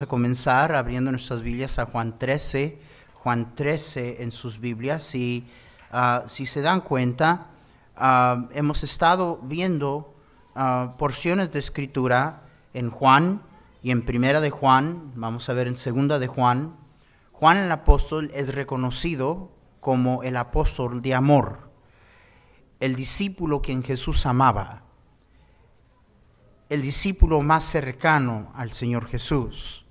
a comenzar abriendo nuestras Biblias a Juan 13, Juan 13 en sus Biblias. Y ah, si se dan cuenta, ah, hemos estado viendo ah, porciones de escritura en Juan y en Primera de Juan, vamos a ver en Segunda de Juan. Juan el apóstol es reconocido como el apóstol de amor, el discípulo quien Jesús amaba, el discípulo más cercano al Señor Jesús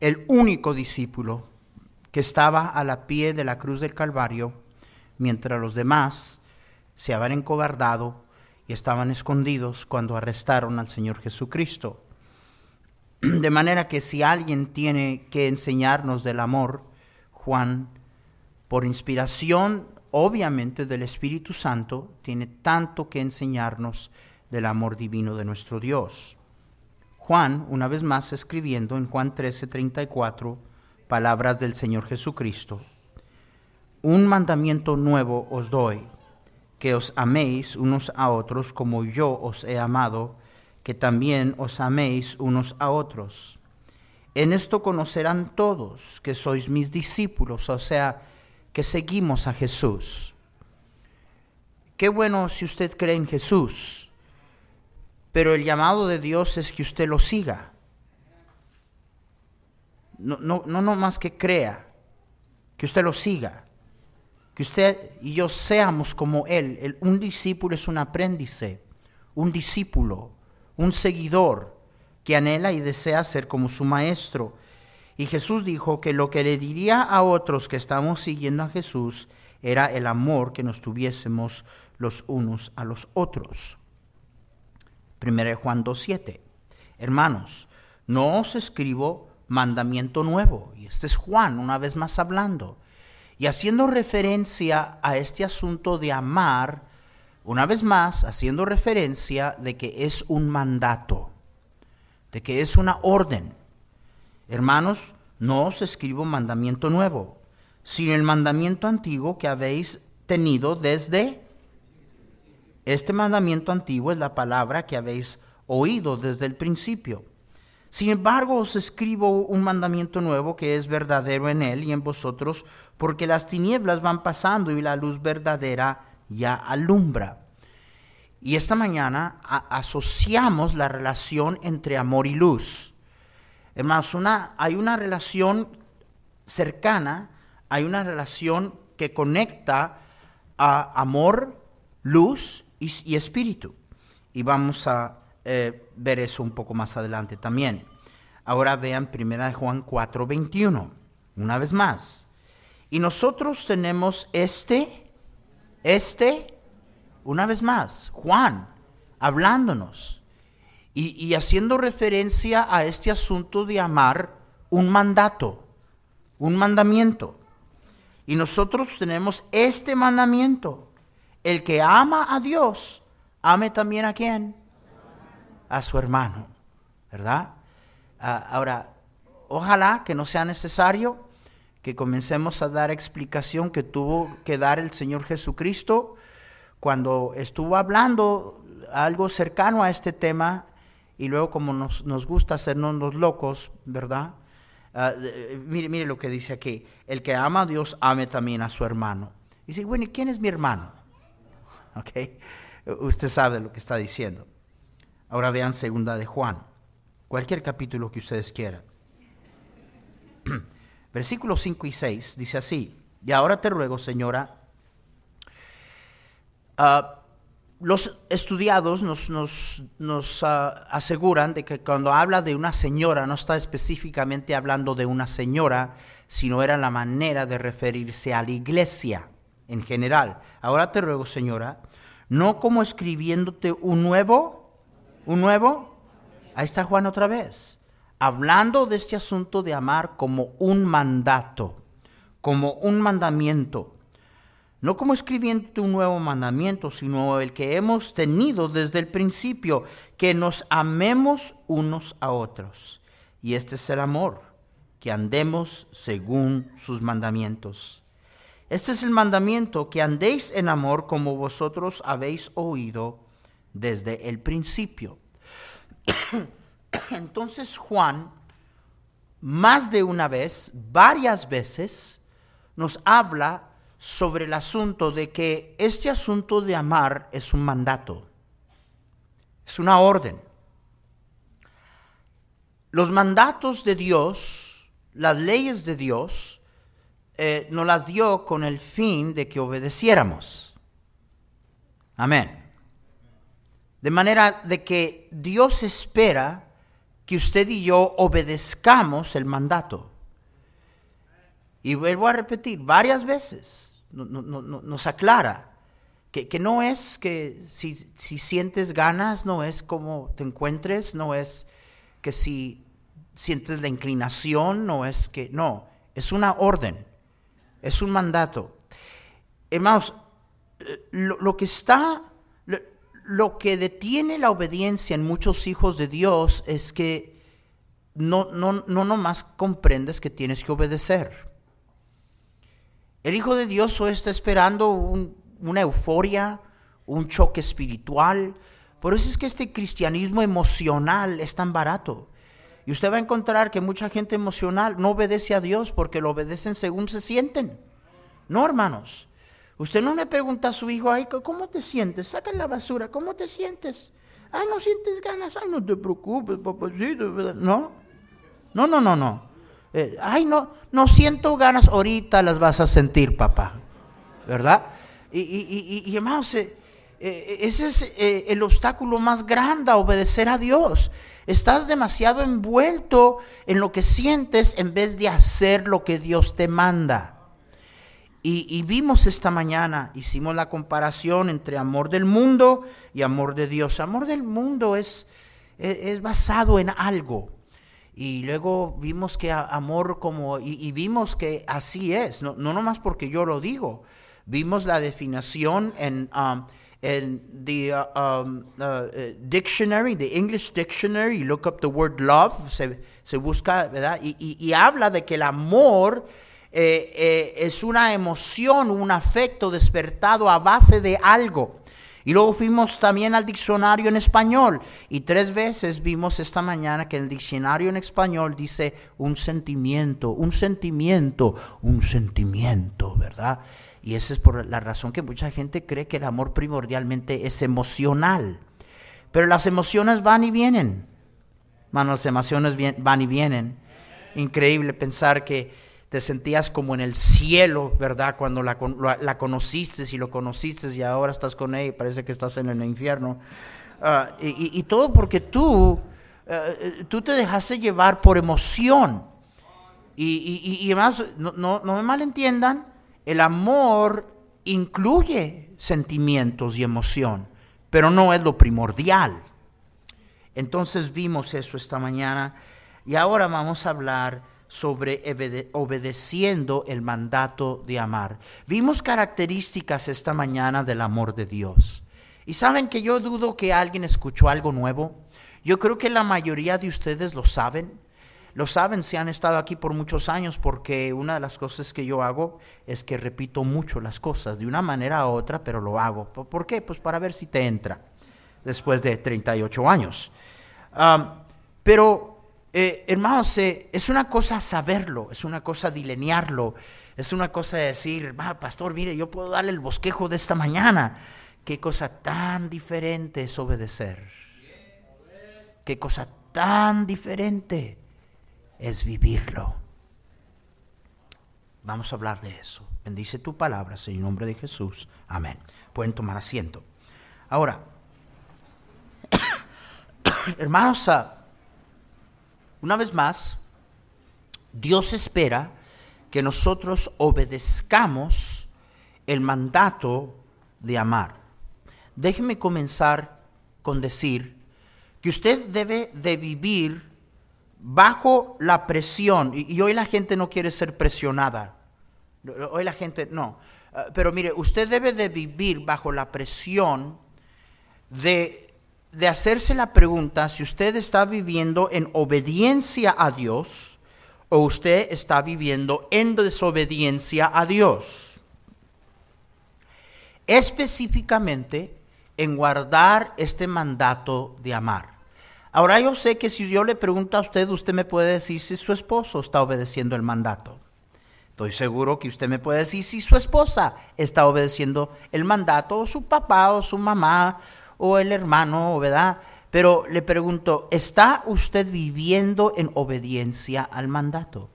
el único discípulo que estaba a la pie de la cruz del Calvario, mientras los demás se habían encobardado y estaban escondidos cuando arrestaron al Señor Jesucristo. De manera que si alguien tiene que enseñarnos del amor, Juan, por inspiración obviamente del Espíritu Santo, tiene tanto que enseñarnos del amor divino de nuestro Dios. Juan, una vez más escribiendo en Juan 13:34, palabras del Señor Jesucristo. Un mandamiento nuevo os doy, que os améis unos a otros como yo os he amado, que también os améis unos a otros. En esto conocerán todos que sois mis discípulos, o sea, que seguimos a Jesús. Qué bueno si usted cree en Jesús pero el llamado de Dios es que usted lo siga. No, no, no, más que crea, que usted lo siga. Que usted y yo seamos como Él. un discípulo es un aprendiz, un discípulo, un seguidor que anhela y desea ser como su maestro. Y Jesús dijo que lo que le diría a otros que estamos siguiendo a Jesús era el amor que nos tuviésemos los unos a los otros. 1 Juan 2.7. Hermanos, no os escribo mandamiento nuevo. Y este es Juan, una vez más hablando. Y haciendo referencia a este asunto de amar, una vez más, haciendo referencia de que es un mandato, de que es una orden. Hermanos, no os escribo mandamiento nuevo, sino el mandamiento antiguo que habéis tenido desde este mandamiento antiguo es la palabra que habéis oído desde el principio. Sin embargo, os escribo un mandamiento nuevo que es verdadero en él y en vosotros, porque las tinieblas van pasando y la luz verdadera ya alumbra. Y esta mañana asociamos la relación entre amor y luz. Hermanos, una, hay una relación cercana, hay una relación que conecta a amor, luz y, espíritu. Y vamos a eh, ver eso un poco más adelante también. Ahora vean 1 Juan 4, 21, una vez más. Y nosotros tenemos este, este, una vez más, Juan, hablándonos y, y haciendo referencia a este asunto de amar un mandato, un mandamiento. Y nosotros tenemos este mandamiento el que ama a Dios, ame también a quién? A su hermano, ¿verdad? Ah, ahora, ojalá que no sea necesario que comencemos a dar explicación que tuvo que dar el Señor Jesucristo cuando estuvo hablando algo cercano a este tema y luego como nos, gusta hacernos locos, ¿verdad? Ah, mire, mire lo que dice aquí, el que ama a Dios ame también a su hermano. dice, bueno, ¿y quién es mi hermano? ¿Ok? Usted sabe lo que está diciendo. Ahora vean segunda de Juan, cualquier capítulo que ustedes quieran. Versículos 5 y 6 dice así, y ahora te ruego, señora, ah, los estudiados nos, nos, ah, aseguran de que cuando habla de una señora no está específicamente hablando de una señora, sino era la manera de referirse a la iglesia en general. Ahora te ruego, señora, no como escribiéndote un nuevo, un nuevo, ahí está Juan otra vez, hablando de este asunto de amar como un mandato, como un mandamiento. No como escribiéndote un nuevo mandamiento, sino el que hemos tenido desde el principio, que nos amemos unos a otros. Y este es el amor, que andemos según sus mandamientos. Este es el mandamiento, que andéis en amor como vosotros habéis oído desde el principio. Entonces Juan más de una vez, varias veces, nos habla sobre el asunto de que este asunto de amar es un mandato, es una orden. Los mandatos de Dios, las leyes de Dios, eh, nos las dio con el fin de que obedeciéramos. Amén. De manera de que Dios espera que usted y yo obedezcamos el mandato. Y vuelvo a repetir varias veces, nos aclara que, no es que si, si, sientes ganas, no es como te encuentres, no es que si sientes la inclinación, no es que, no, es una orden, es un mandato. Hermanos, eh, lo, que está, lo, que detiene la obediencia en muchos hijos de Dios es que no, no, no nomás comprendes que tienes que obedecer. El Hijo de Dios hoy está esperando una euforia, un choque espiritual. Por eso es que este cristianismo emocional es tan barato. Y usted va a encontrar que mucha gente emocional no obedece a Dios porque lo obedecen según se sienten. No, hermanos. Usted no le pregunta a su hijo, ay, ¿cómo te sientes? Saca la basura, ¿cómo te sientes? Ay, no sientes ganas, ay, no te preocupes, papacito. No, no, no, no, no. Eh, ay, no, no siento ganas, ahorita las vas a sentir, papá. ¿Verdad? Y, y, y, hermanos, eh, eh, ese es el obstáculo más grande a obedecer a Dios. Estás demasiado envuelto en lo que sientes en vez de hacer lo que Dios te manda. Y, vimos esta mañana, hicimos la comparación entre amor del mundo y amor de Dios. Amor del mundo es, es basado en algo. Y luego vimos que amor como, y, vimos que así es, no, no nomás porque yo lo digo, vimos la definición en, um, en the uh, um, uh, dictionary, the English dictionary, look up the word love, se, busca, ¿verdad? Y, y, habla de que el amor eh, eh, es una emoción, un afecto despertado a base de algo. Y luego fuimos también al diccionario en español y tres veces vimos esta mañana que el diccionario en español dice un sentimiento, un sentimiento, un sentimiento, ¿verdad? Y esa es por la razón que mucha gente cree que el amor primordialmente es emocional. Pero las emociones van y vienen. Mano, las emociones van y vienen. Increíble pensar que te sentías como en el cielo, ¿verdad? Cuando la, la, conociste y lo conociste y ahora estás con ella y parece que estás en el infierno. Ah, y, todo porque tú, eh, tú te dejaste llevar por emoción. Y, y además, no, no, no me malentiendan, el amor incluye sentimientos y emoción, pero no es lo primordial. Entonces vimos eso esta mañana y ahora vamos a hablar sobre obedeciendo el mandato de amar. Vimos características esta mañana del amor de Dios. Y saben que yo dudo que alguien escuchó algo nuevo. Yo creo que la mayoría de ustedes lo saben. Lo saben si han estado aquí por muchos años porque una de las cosas que yo hago es que repito mucho las cosas de una manera u otra, pero lo hago. ¿Por qué? Pues para ver si te entra después de 38 años. pero eh, hermanos, eh, es una cosa saberlo, es una cosa delinearlo, es una cosa decir, pastor, mire, yo puedo darle el bosquejo de esta mañana. Qué cosa tan diferente es obedecer. Qué cosa tan diferente es vivirlo. Vamos a hablar de eso. Bendice tu palabra, en nombre de Jesús. Amén. Pueden tomar asiento. Ahora, hermanos, ah, una vez más, Dios espera que nosotros obedezcamos el mandato de amar. Déjeme comenzar con decir que usted debe de vivir bajo la presión, y, hoy la gente no quiere ser presionada, hoy la gente no, ah, pero mire, usted debe de vivir bajo la presión de de hacerse la pregunta si usted está viviendo en obediencia a Dios o usted está viviendo en desobediencia a Dios. Específicamente en guardar este mandato de amar. Ahora yo sé que si yo le pregunto a usted, usted me puede decir si su esposo está obedeciendo el mandato. Estoy seguro que usted me puede decir si su esposa está obedeciendo el mandato, o su papá, o su mamá, o el hermano, ¿verdad? Pero le pregunto, ¿está usted viviendo en obediencia al mandato?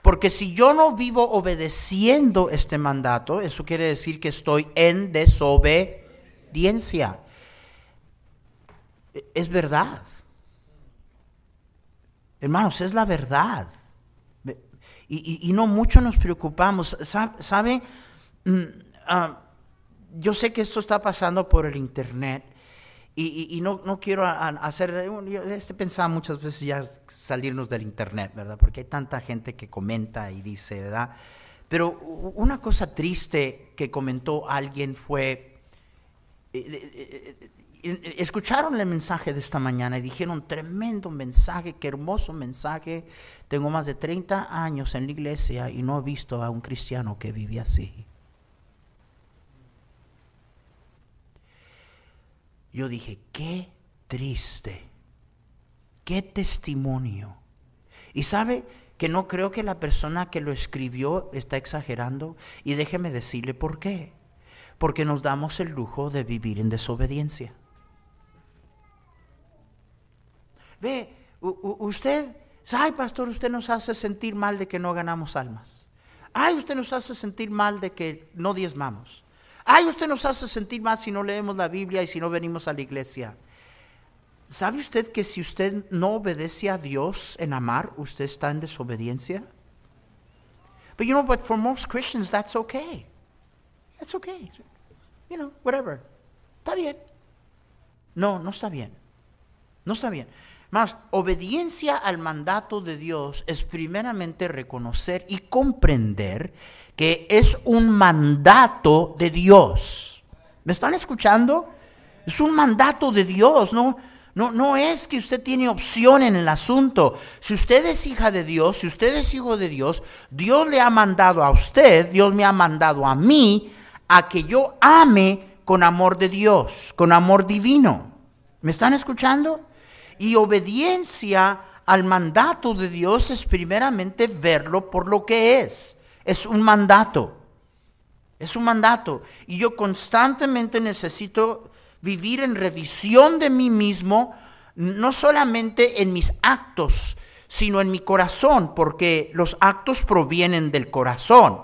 Porque si yo no vivo obedeciendo este mandato, eso quiere decir que estoy en desobediencia. Es verdad. Hermanos, es la verdad. Y, no mucho nos preocupamos. ¿Sabe? Mm, ah, yo sé que esto está pasando por el Internet. Y, no, no, quiero hacer, este pensaba muchas veces ya salirnos del internet, ¿verdad? Porque hay tanta gente que comenta y dice, ¿verdad? Pero una cosa triste que comentó alguien fue, eh, eh, eh, escucharon el mensaje de esta mañana y dijeron, tremendo mensaje, qué hermoso mensaje. Tengo más de 30 años en la iglesia y no he visto a un cristiano que vive así. Yo dije, qué triste, qué testimonio. Y sabe que no creo que la persona que lo escribió está exagerando. Y déjeme decirle por qué. Porque nos damos el lujo de vivir en desobediencia. Ve, usted, ay pastor, usted nos hace sentir mal de que no ganamos almas. Ay, usted nos hace sentir mal de que no diezmamos. Ay, usted nos hace sentir mal si no leemos la Biblia y si no venimos a la iglesia. ¿Sabe usted que si usted no obedece a Dios en amar, usted está en desobediencia? But you know, but for most Christians, that's okay. That's okay. You know, whatever. Está bien. No, no está bien. No está bien. Más, obediencia al mandato de Dios es primeramente reconocer y comprender que es un mandato de Dios. ¿Me están escuchando? Es un mandato de Dios, ¿no? No, no es que usted tiene opción en el asunto. Si usted es hija de Dios, si usted es hijo de Dios, Dios le ha mandado a usted, Dios me ha mandado a mí, a que yo ame con amor de Dios, con amor divino. ¿Me están escuchando? Y obediencia al mandato de Dios es primeramente verlo por lo que es. Es un mandato. Es un mandato. Y yo constantemente necesito vivir en revisión de mí mismo, no solamente en mis actos, sino en mi corazón, porque los actos provienen del corazón.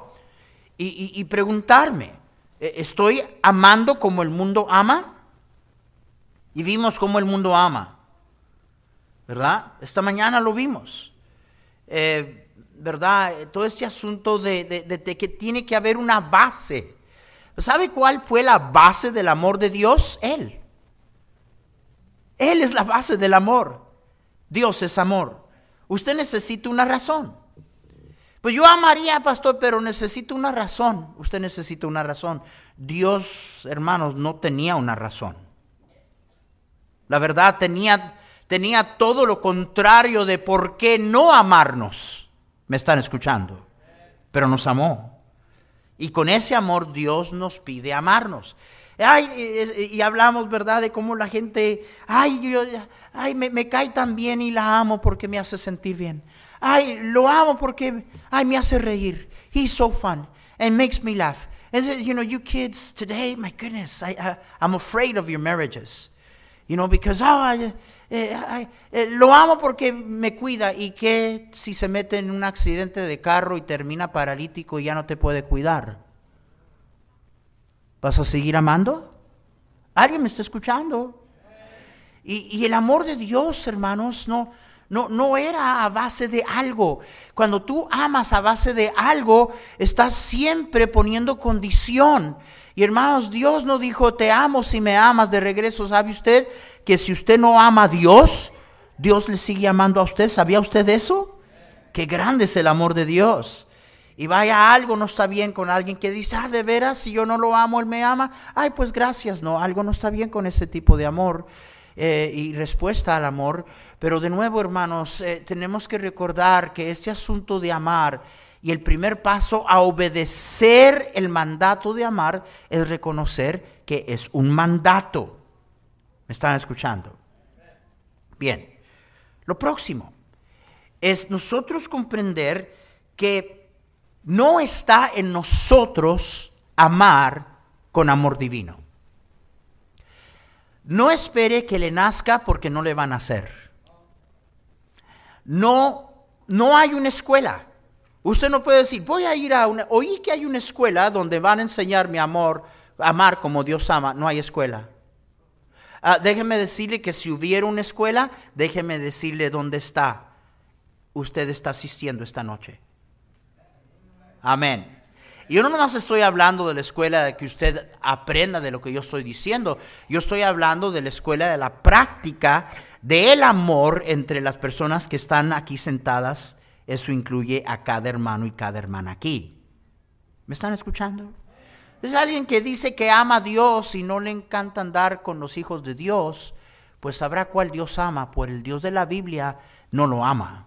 Y, preguntarme, ¿e-, ¿estoy amando como el mundo ama? Y vimos cómo el mundo ama, ¿verdad? Esta mañana lo vimos. Eh, ¿verdad? Todo este asunto de, que tiene que haber una base. ¿Sabe cuál fue la base del amor de Dios? Él. Él es la base del amor. Dios es amor. Usted necesita una razón. Pues yo amaría, pastor, pero necesito una razón. Usted necesita una razón. Dios, hermanos, no tenía una razón. La verdad, tenía, tenía todo lo contrario de por qué no amarnos. Me están escuchando. Pero nos amó. Y con ese amor Dios nos pide amarnos. Ay, y, hablamos, ¿verdad?, de cómo la gente, ay, yo, ay me, cae tan bien y la amo porque me hace sentir bien. Ay, lo amo porque, ay, me hace reír. He's so fun and makes me laugh. And you know, you kids today, my goodness, I, I, I'm afraid of your marriages. You know, because, oh, I, eh, eh, lo amo porque me cuida. ¿Y qué si se mete en un accidente de carro y termina paralítico y ya no te puede cuidar? ¿Vas a seguir amando? ¿Alguien me está escuchando? Y, el amor de Dios, hermanos, no, no, no era a base de algo. Cuando tú amas a base de algo, estás siempre poniendo condición. Y hermanos, Dios no dijo, te amo si me amas de regreso. ¿Sabe usted que si usted no ama a Dios, Dios le sigue amando a usted? ¿Sabía usted eso? Qué grande es el amor de Dios. Y vaya, algo no está bien con alguien que dice, ah, de veras, si yo no lo amo, él me ama. Ay, pues gracias, no, algo no está bien con ese tipo de amor eh, y respuesta al amor. Pero de nuevo, hermanos, eh, tenemos que recordar que este asunto de amar y el primer paso a obedecer el mandato de amar es reconocer que es un mandato. ¿Me están escuchando? Bien, lo próximo es nosotros comprender que no está en nosotros amar con amor divino. No espere que le nazca porque no le van a hacer. No, no hay una escuela. Usted no puede decir, voy a ir a una, oí que hay una escuela donde van a enseñar mi amor, amar como Dios ama. No hay escuela. Ah, déjeme decirle que si hubiera una escuela, déjeme decirle dónde está. Usted está asistiendo esta noche. Amén. Yo no nomás estoy hablando de la escuela de que usted aprenda de lo que yo estoy diciendo. Yo estoy hablando de la escuela de la práctica del amor entre las personas que están aquí sentadas. Eso incluye a cada hermano y cada hermana aquí. ¿Me están escuchando? Es alguien que dice que ama a Dios y no le encanta andar con los hijos de Dios, pues sabrá cuál Dios ama, por el Dios de la Biblia no lo ama.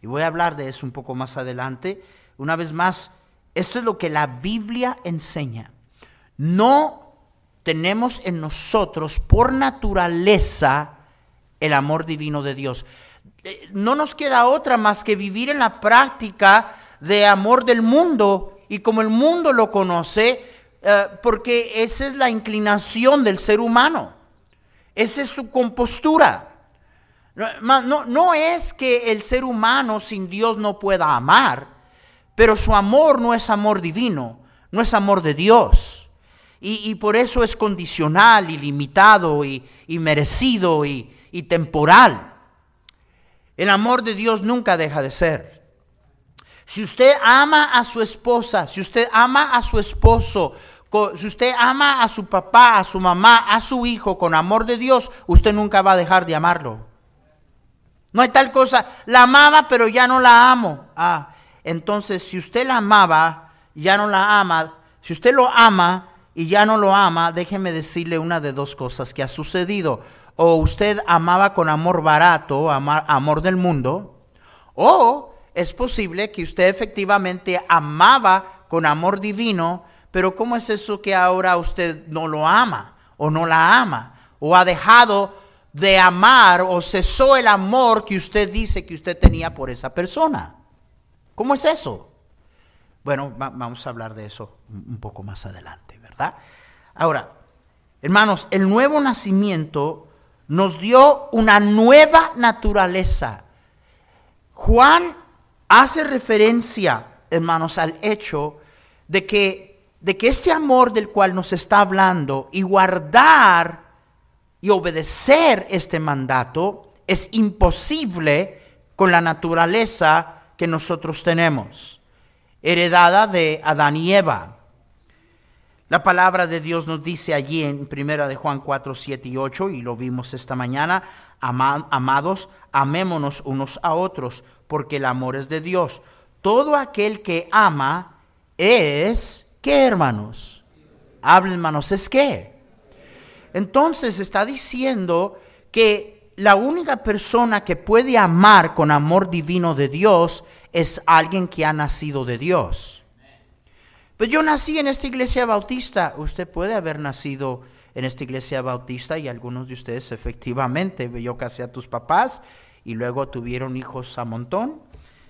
Y voy a hablar de eso un poco más adelante. Una vez más, esto es lo que la Biblia enseña. No tenemos en nosotros por naturaleza el amor divino de Dios. No nos queda otra más que vivir en la práctica de amor del mundo y como el mundo lo conoce, eh, porque esa es la inclinación del ser humano. Esa es su compostura. No, no, es que el ser humano sin Dios no pueda amar, pero su amor no es amor divino, no es amor de Dios. Y, por eso es condicional y limitado y, merecido y, y temporal. El amor de Dios nunca deja de ser. Si usted ama a su esposa, si usted ama a su esposo, si usted ama a su papá, a su mamá, a su hijo con amor de Dios, usted nunca va a dejar de amarlo. No hay tal cosa, la amaba pero ya no la amo. Ah, entonces, si usted la amaba, ya no la ama, si usted lo ama y ya no lo ama, déjeme decirle una de dos cosas que ha sucedido. O usted amaba con amor barato, amor del mundo, o es posible que usted efectivamente amaba con amor divino, pero ¿cómo es eso que ahora usted no lo ama o no la ama? O ha dejado de amar o cesó el amor que usted dice que usted tenía por esa persona. ¿Cómo es eso? Bueno, vamos a hablar de eso un poco más adelante, ¿verdad? Ahora, hermanos, el nuevo nacimiento nos dio una nueva naturaleza. Juan hace referencia, hermanos, al hecho de que, de que este amor del cual nos está hablando y guardar y obedecer este mandato es imposible con la naturaleza que nosotros tenemos, heredada de Adán y Eva. La palabra de Dios nos dice allí en primera de Juan 4, 7 y 8, y lo vimos esta mañana, amados, amémonos unos a otros, porque el amor es de Dios. Todo aquel que ama es, ¿qué hermanos? Hablen hermanos, ¿es qué? Entonces está diciendo que la única persona que puede amar con amor divino de Dios es alguien que ha nacido de Dios. Pero yo nací en esta iglesia bautista. Usted puede haber nacido en esta iglesia bautista y algunos de ustedes efectivamente. Yo casé a tus papás y luego tuvieron hijos a montón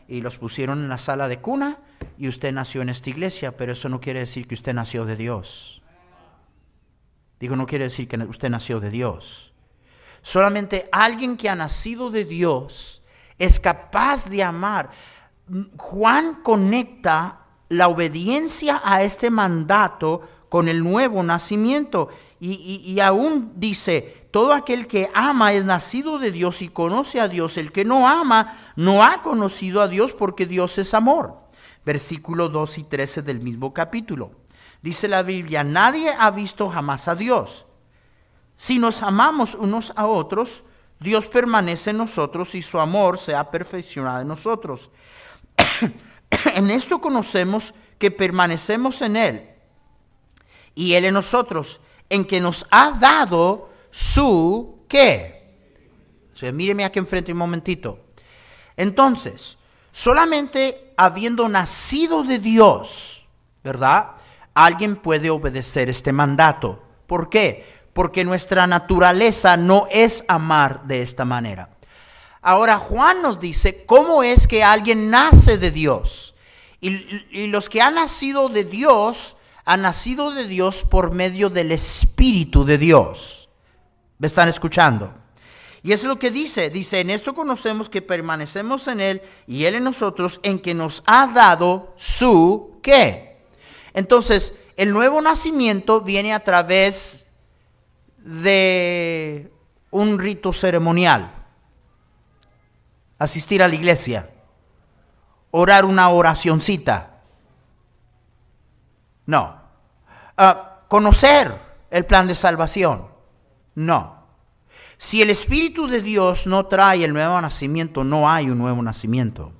y los pusieron en la sala de cuna y usted nació en esta iglesia, pero eso no quiere decir que usted nació de Dios. Digo, no quiere decir que usted nació de Dios. Solamente alguien que ha nacido de Dios es capaz de amar. Juan conecta la obediencia a este mandato con el nuevo nacimiento. Y, aún dice, todo aquel que ama es nacido de Dios y conoce a Dios. El que no ama no ha conocido a Dios porque Dios es amor. Versículo 2 y 13 del mismo capítulo. Dice la Biblia, nadie ha visto jamás a Dios. Si nos amamos unos a otros, Dios permanece en nosotros y su amor se ha perfeccionado en nosotros. en esto conocemos que permanecemos en Él y Él en nosotros, en que nos ha dado su qué. Míreme aquí enfrente un momentito. Entonces, solamente habiendo nacido de Dios, ¿verdad? Alguien puede obedecer este mandato. ¿Por qué? porque nuestra naturaleza no es amar de esta manera. Ahora Juan nos dice cómo es que alguien nace de Dios. Y, los que han nacido de Dios, han nacido de Dios por medio del Espíritu de Dios. ¿Me están escuchando? Y es lo que dice. Dice, en esto conocemos que permanecemos en Él y Él en nosotros, en que nos ha dado su qué. Entonces, el nuevo nacimiento viene a través de un rito ceremonial. Asistir a la iglesia. Orar una oracioncita. No. Ah, conocer el plan de salvación. No. Si el Espíritu de Dios no trae el nuevo nacimiento, no hay un nuevo nacimiento.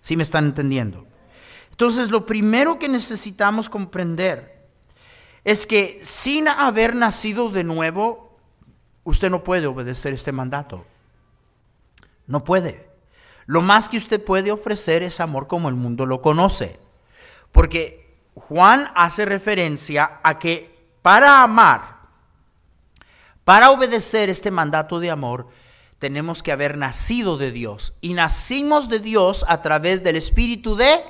¿Sí me están entendiendo? Entonces, lo primero que necesitamos comprender es que sin haber nacido de nuevo, usted no puede obedecer este mandato. No puede. Lo más que usted puede ofrecer es amor como el mundo lo conoce. Porque Juan hace referencia a que para amar, para obedecer este mandato de amor, tenemos que haber nacido de Dios. Y nacimos de Dios a través del Espíritu de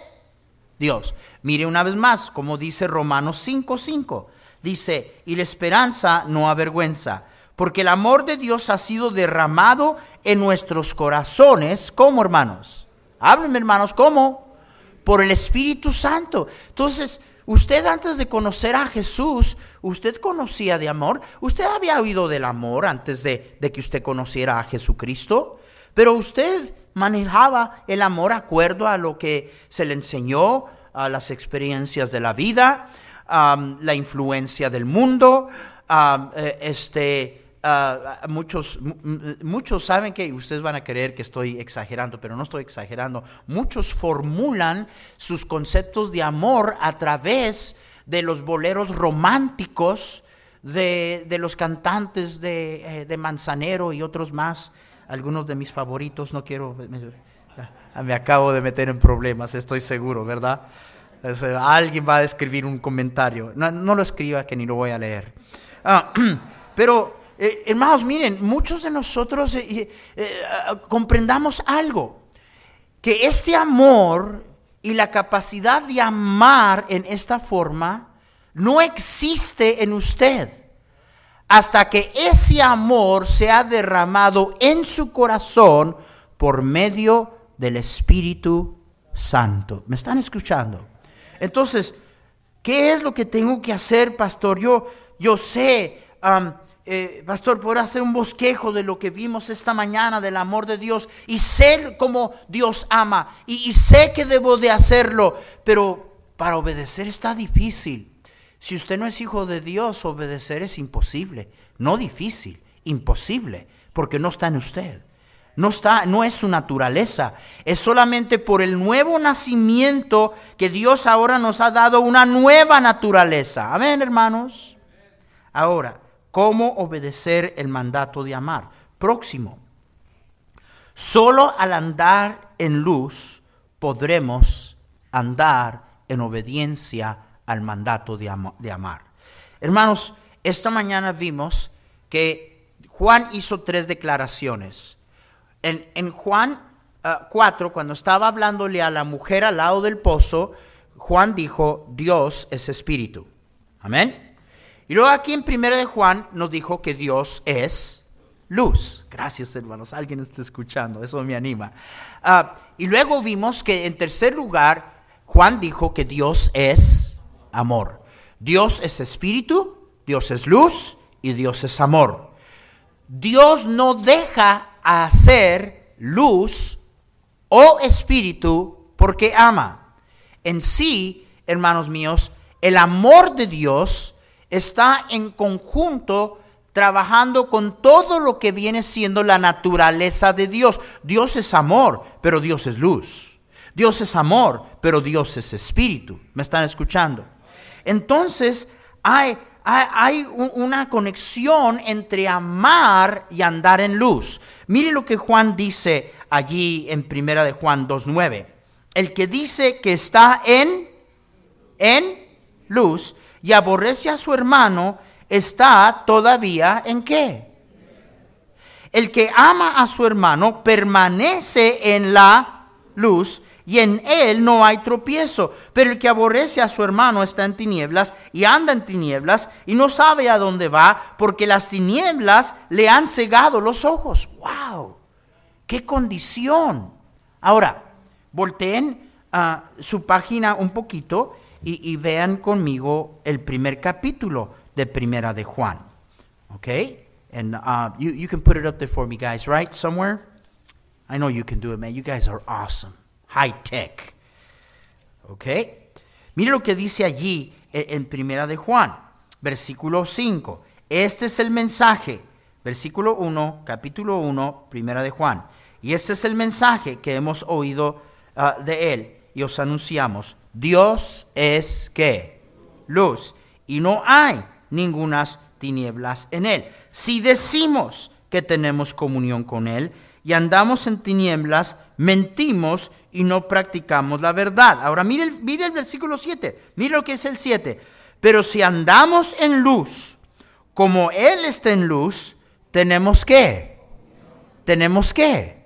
Dios. Mire una vez más, como dice Romanos 5:5. Dice, y la esperanza no avergüenza, porque el amor de Dios ha sido derramado en nuestros corazones. ¿Cómo, hermanos? Háblenme, hermanos, ¿cómo? Por el Espíritu Santo. Entonces, Usted antes de conocer a Jesús, usted conocía de amor. Usted había oído del amor antes de, que usted conociera a Jesucristo. Pero usted manejaba el amor acuerdo a lo que se le enseñó, a las experiencias de la vida, a la influencia del mundo, a este, Ah, muchos, muchos saben que ustedes van a creer que estoy exagerando, pero no estoy exagerando. Muchos formulan sus conceptos de amor a través de los boleros románticos de, los cantantes de, eh, de, Manzanero y otros más. Algunos de mis favoritos, no quiero... Me, acabo de meter en problemas, estoy seguro, ¿verdad? alguien va a escribir un comentario. No, lo escriba que ni lo voy a leer. Ah, pero eh, hermanos, miren, muchos de nosotros eh, eh, comprendamos algo, que este amor y la capacidad de amar en esta forma no existe en usted hasta que ese amor se ha derramado en su corazón por medio del Espíritu Santo. ¿Me están escuchando? Entonces, ¿qué es lo que tengo que hacer, pastor? Yo, yo sé, eh, pastor, por hacer un bosquejo de lo que vimos esta mañana del amor de Dios y sé cómo Dios ama y, sé que debo de hacerlo, pero para obedecer está difícil. Si usted no es hijo de Dios, obedecer es imposible, no difícil, imposible, porque no está en usted. No está, no es su naturaleza. Es solamente por el nuevo nacimiento que Dios ahora nos ha dado una nueva naturaleza. Amén, hermanos. Ahora, cómo obedecer el mandato de amar. Próximo. Solo al andar en luz podremos andar en obediencia al mandato de, amar. Hermanos, esta mañana vimos que Juan hizo tres declaraciones. En, Juan 4, ah, cuando estaba hablándole a la mujer al lado del pozo, Juan dijo, Dios es espíritu. Amén. Y luego aquí en 1 de Juan nos dijo que Dios es luz. Gracias hermanos, alguien está escuchando, eso me anima. Ah, y luego vimos que en tercer lugar, Juan dijo que Dios es amor. Dios es espíritu, Dios es luz y Dios es amor. Dios no deja hacer luz o espíritu porque ama. En sí, hermanos míos, el amor de Dios está en conjunto trabajando con todo lo que viene siendo la naturaleza de Dios. Dios es amor, pero Dios es luz. Dios es amor, pero Dios es espíritu. ¿Me están escuchando? Entonces, hay, hay, una conexión entre amar y andar en luz. Mire lo que Juan dice allí en Primera de Juan 2.9. El que dice que está en, en luz y aborrece a su hermano está todavía en qué? El que ama a su hermano permanece en la luz y en él no hay tropiezo. Pero el que aborrece a su hermano está en tinieblas y anda en tinieblas y no sabe a dónde va porque las tinieblas le han cegado los ojos. ¡Wow! ¡Qué condición! Ahora, volteen a su página un poquito y, vean conmigo el primer capítulo de Primera de Juan. ¿Ok? And uh, you, can put it up there for me, guys, right? Somewhere? I know you can do it, man. You guys are awesome. High tech. ¿Ok? Mire lo que dice allí en Primera de Juan, versículo 5. Este es el mensaje. Versículo 1, capítulo 1, Primera de Juan. Y este es el mensaje que hemos oído uh, de él y os anunciamos. Dios es que luz y no hay ningunas tinieblas en él. Si decimos que tenemos comunión con él y andamos en tinieblas, mentimos y no practicamos la verdad. Ahora mire el, mire el versículo 7, mire lo que es el 7. Pero si andamos en luz, como Él está en luz, tenemos que, tenemos que.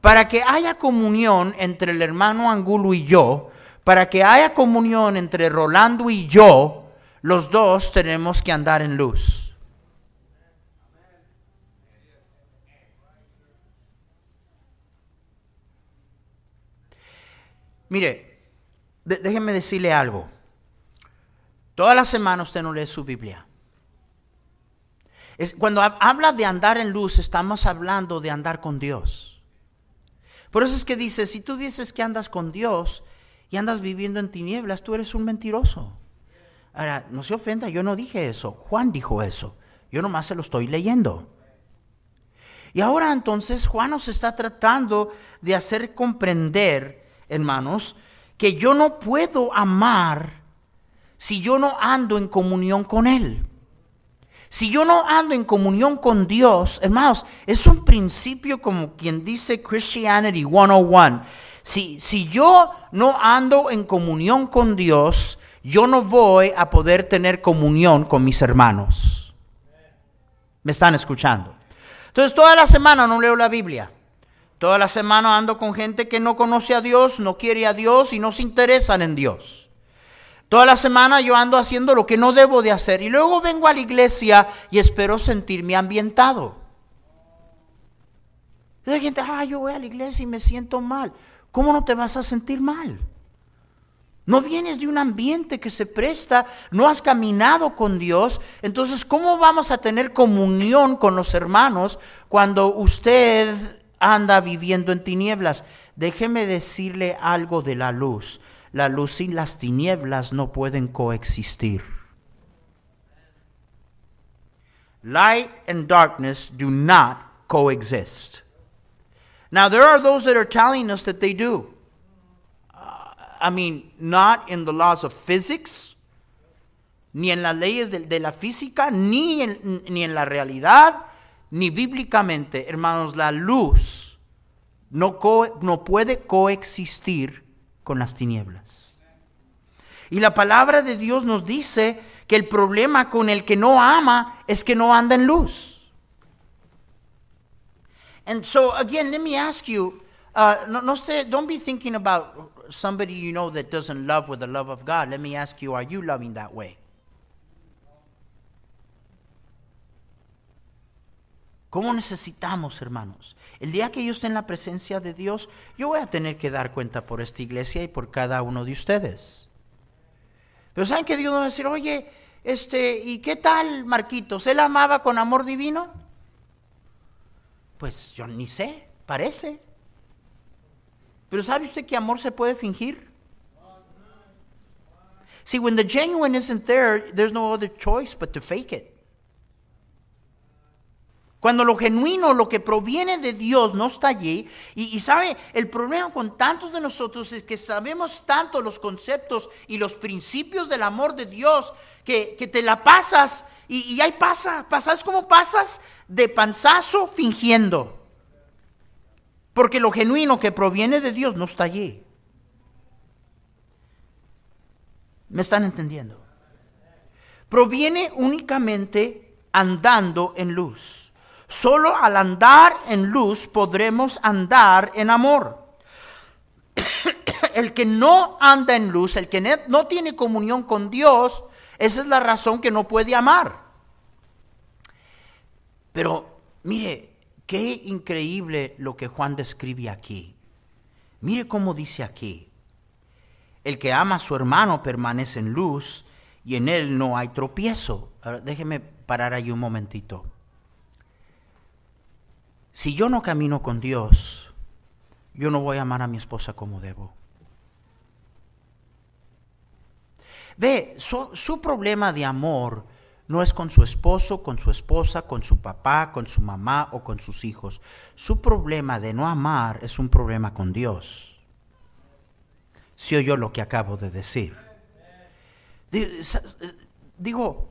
Para que haya comunión entre el hermano Angulo y yo, para que haya comunión entre Rolando y yo, los dos tenemos que andar en luz. Mire, déjeme decirle algo. Todas las semanas usted no lee su Biblia. Cuando habla de andar en luz, estamos hablando de andar con Dios. Por eso es que dice, si tú dices que andas con Dios y andas viviendo en tinieblas, tú eres un mentiroso. Ahora, no se ofenda, yo no dije eso. Juan dijo eso. Yo nomás se lo estoy leyendo. Y ahora entonces Juan nos está tratando de hacer comprender, hermanos, que yo no puedo amar si yo no ando en comunión con Él. Si yo no ando en comunión con Dios, hermanos, es un principio como quien dice Christianity 101. Si, si yo no ando en comunión con Dios, yo no voy a poder tener comunión con mis hermanos. ¿Me están escuchando? Entonces, toda la semana no leo la Biblia. Toda la semana ando con gente que no conoce a Dios, no quiere a Dios y no se interesan en Dios. Toda la semana yo ando haciendo lo que no debo de hacer y luego vengo a la iglesia y espero sentirme ambientado. hay gente, ah, yo voy a la iglesia y me siento mal. ¿Cómo no te vas a sentir mal? No vienes de un ambiente que se presta, no has caminado con Dios. Entonces, ¿cómo vamos a tener comunión con los hermanos cuando usted anda viviendo en tinieblas? Déjeme decirle algo de la luz. La luz y las tinieblas no pueden coexistir. Light and darkness do not coexist. Now, there are those that are telling us that they do. I mean, not in the laws of physics, ni en las leyes de, de la física, ni en, ni en la realidad, ni bíblicamente. Hermanos, la luz no, co, no puede coexistir con las tinieblas. Y la palabra de Dios nos dice que el problema con el que no ama es que no anda en luz. And so again, let me ask you, uh, no, no stay, don't be thinking about somebody you know that doesn't love with the love of God, let me ask you, are you loving that way? ¿Cómo necesitamos, hermanos? El día que yo esté en la presencia de Dios, yo voy a tener que dar cuenta por esta iglesia y por cada uno de ustedes. Pero ¿saben que Dios va a decir, oye, este, ¿y qué tal Marquitos? ¿Él amaba con amor divino? Pues yo ni sé, parece. Pero ¿sabe usted que amor se puede fingir? See, when the genuine isn't there, there's no other choice but to fake it. Cuando lo genuino, lo que proviene de Dios no está allí. Y, y, sabe, el problema con tantos de nosotros es que sabemos tanto los conceptos y los principios del amor de Dios que, que te la pasas y, y ahí pasa. ¿Pasas como pasas? De panzazo fingiendo. Porque lo genuino que proviene de Dios no está allí. ¿Me están entendiendo? proviene únicamente andando en luz. Solo al andar en luz podremos andar en amor. el que no anda en luz, el que no tiene comunión con Dios, esa es la razón que no puede amar. Pero mire, qué increíble lo que Juan describe aquí. Mire cómo dice aquí. El que ama a su hermano permanece en luz y en él no hay tropiezo. déjeme parar ahí un momentito. Si yo no camino con Dios, yo no voy a amar a mi esposa como debo. Ve, su, problema de amor no es con su esposo, con su esposa, con su papá, con su mamá o con sus hijos. Su problema de no amar es un problema con Dios. Si oyó lo que acabo de decir. Digo,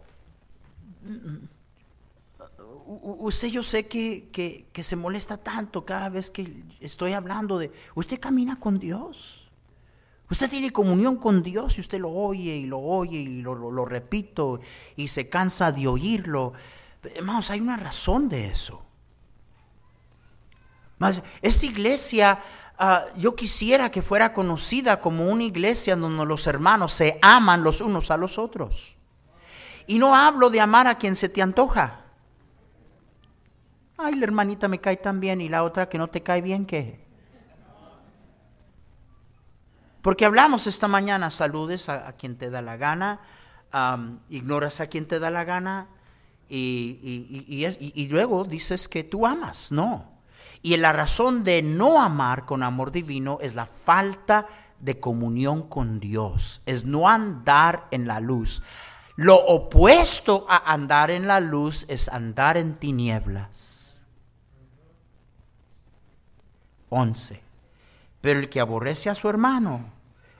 usted yo sé que, que, se molesta tanto cada vez que estoy hablando de, usted camina con Dios. Usted tiene comunión con Dios y usted lo oye y lo oye y lo, repito y se cansa de oírlo. Hermanos, hay una razón de eso. Esta iglesia, ah, yo quisiera que fuera conocida como una iglesia donde los hermanos se aman los unos a los otros. Y no hablo de amar a quien se te antoja. Ay, la hermanita me cae tan bien y la otra que no te cae bien, ¿qué? Porque hablamos esta mañana, saludes a, quien te da la gana, ignoras a quien te da la gana y, y, luego dices que tú amas. No. Y la razón de no amar con amor divino es la falta de comunión con Dios, es no andar en la luz. Lo opuesto a andar en la luz es andar en tinieblas. 11. Pero el que aborrece a su hermano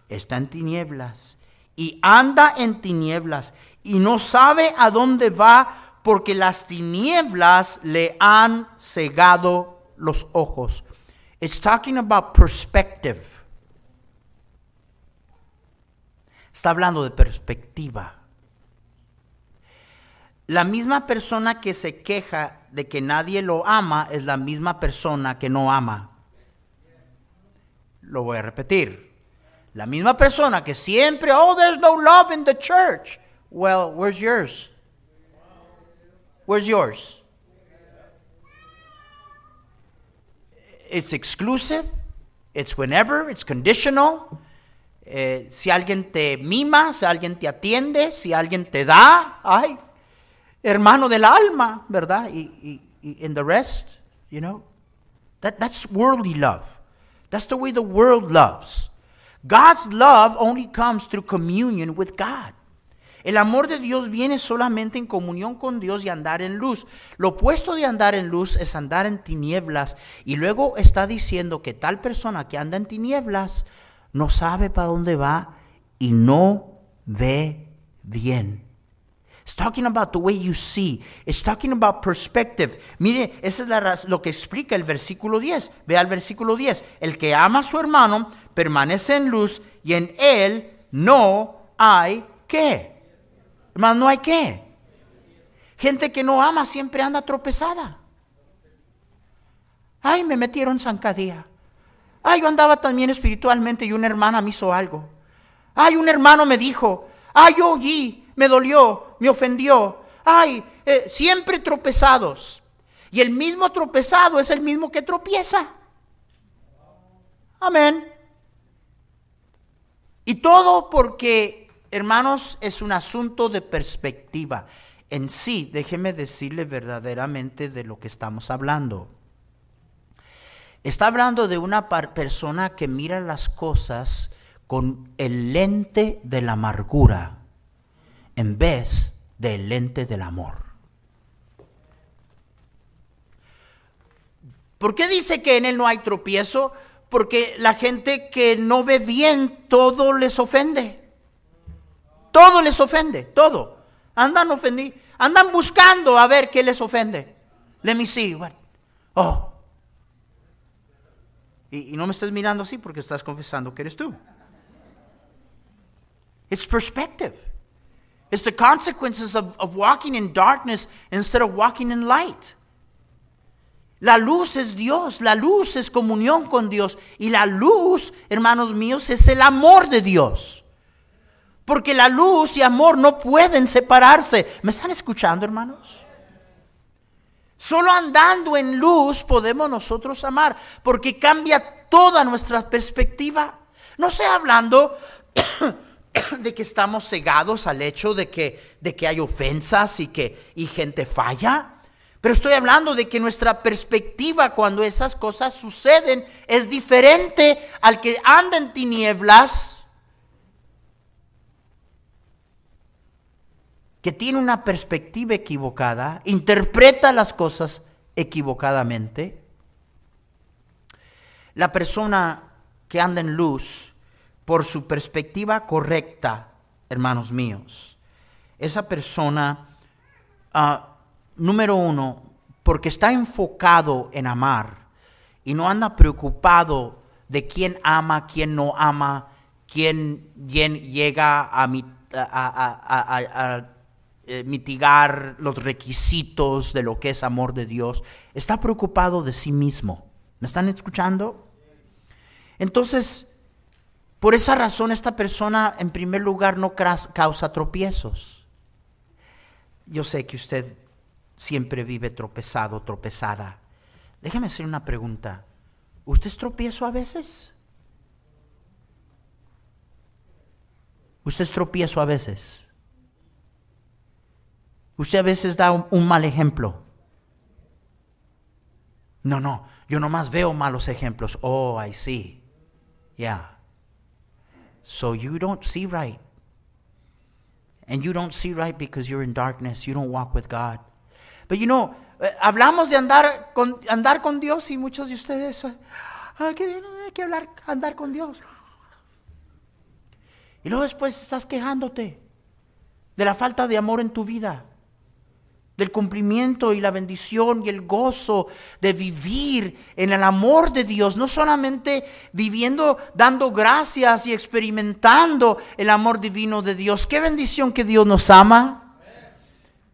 está en tinieblas y anda en tinieblas y no sabe a dónde va porque las tinieblas le han cegado los ojos. It's talking about perspective. Está hablando de perspectiva. La misma persona que se queja de que nadie lo ama es la misma persona que no ama. Lo voy a repetir. La misma persona que siempre, oh, there's no love in the church. Well, where's yours? Where's yours? It's exclusive. It's whenever. It's conditional. Eh, si alguien te mima, si alguien te atiende, si alguien te da, ay, hermano del alma, ¿verdad? Y, y, y in the rest, you know, that, that's worldly love. That's the way the world loves. God's love only comes through communion with God. El amor de Dios viene solamente en comunión con Dios y andar en luz. Lo opuesto de andar en luz es andar en tinieblas. Y luego está diciendo que tal persona que anda en tinieblas no sabe para dónde va y no ve bien. It's talking about the way you see. It's talking about perspective. Mire, eso es lo que explica el versículo 10. Vea el versículo 10. El que ama a su hermano permanece en luz y en él no hay qué. Hermano, no hay qué. Gente que no ama siempre anda tropezada. Ay, me metieron zancadilla. Ay, yo andaba también espiritualmente y una hermana me hizo algo. Ay, un hermano me dijo. Ay, yo oí me dolió, me ofendió. Ay, eh, siempre tropezados. Y el mismo tropezado es el mismo que tropieza. Amén. Y todo porque, hermanos, es un asunto de perspectiva. En sí, déjeme decirle verdaderamente de lo que estamos hablando. Está hablando de una persona que mira las cosas con el lente de la amargura en vez del lente del amor. ¿Por qué dice que en él no hay tropiezo? Porque la gente que no ve bien, todo les ofende. Todo les ofende, todo. Andan ofendidos, andan buscando a ver qué les ofende. Let me see. Oh. Y, no me estás mirando así porque estás confesando que eres tú. It's perspective. It's the consequences of, of walking in darkness instead of walking in light. La luz es Dios, la luz es comunión con Dios y la luz, hermanos míos, es el amor de Dios. Porque la luz y amor no pueden separarse. ¿Me están escuchando, hermanos? Solo andando en luz podemos nosotros amar, porque cambia toda nuestra perspectiva. No estoy hablando de que estamos cegados al hecho de que, de que hay ofensas y que y gente falla. Pero estoy hablando de que nuestra perspectiva cuando esas cosas suceden es diferente al que anda en tinieblas, que tiene una perspectiva equivocada, interpreta las cosas equivocadamente. La persona que anda en luz, por su perspectiva correcta, hermanos míos, esa persona... Ah, número uno, porque está enfocado en amar y no anda preocupado de quién ama, quién no ama, quién, llega a, eh, mitigar los requisitos de lo que es amor de Dios. Está preocupado de sí mismo. ¿Me están escuchando? Entonces, por esa razón esta persona en primer lugar no causa tropiezos. Yo sé que usted siempre vive tropezado, tropezada. Déjeme hacer una pregunta. ¿Usted es tropiezo a veces? ¿Usted es tropiezo a veces? ¿Usted a veces da un, mal ejemplo? No, no, yo nomás veo malos ejemplos. Oh, I see. Yeah. So you don't see right. And you don't see right because you're in darkness. You don't walk with God. But you know, eh, hablamos de andar con, andar con Dios y muchos de ustedes, eh, ah, eh, hay que hablar, andar con Dios. Y luego después estás quejándote de la falta de amor en tu vida, del cumplimiento y la bendición y el gozo de vivir en el amor de Dios, no solamente viviendo, dando gracias y experimentando el amor divino de Dios. Qué bendición que Dios nos ama.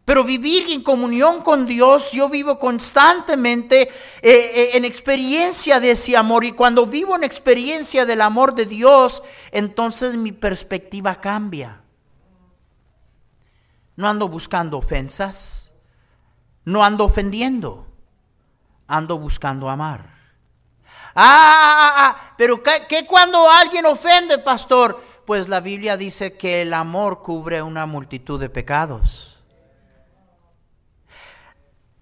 Pero vivir en comunión con Dios, yo vivo constantemente eh, eh, en experiencia de ese amor. Y cuando vivo en experiencia del amor de Dios, entonces mi perspectiva cambia. No ando buscando ofensas, no ando ofendiendo, ando buscando amar. Ah, ah, ah, ah pero ¿qué, cuando alguien ofende, pastor? Pues la Biblia dice que el amor cubre una multitud de pecados.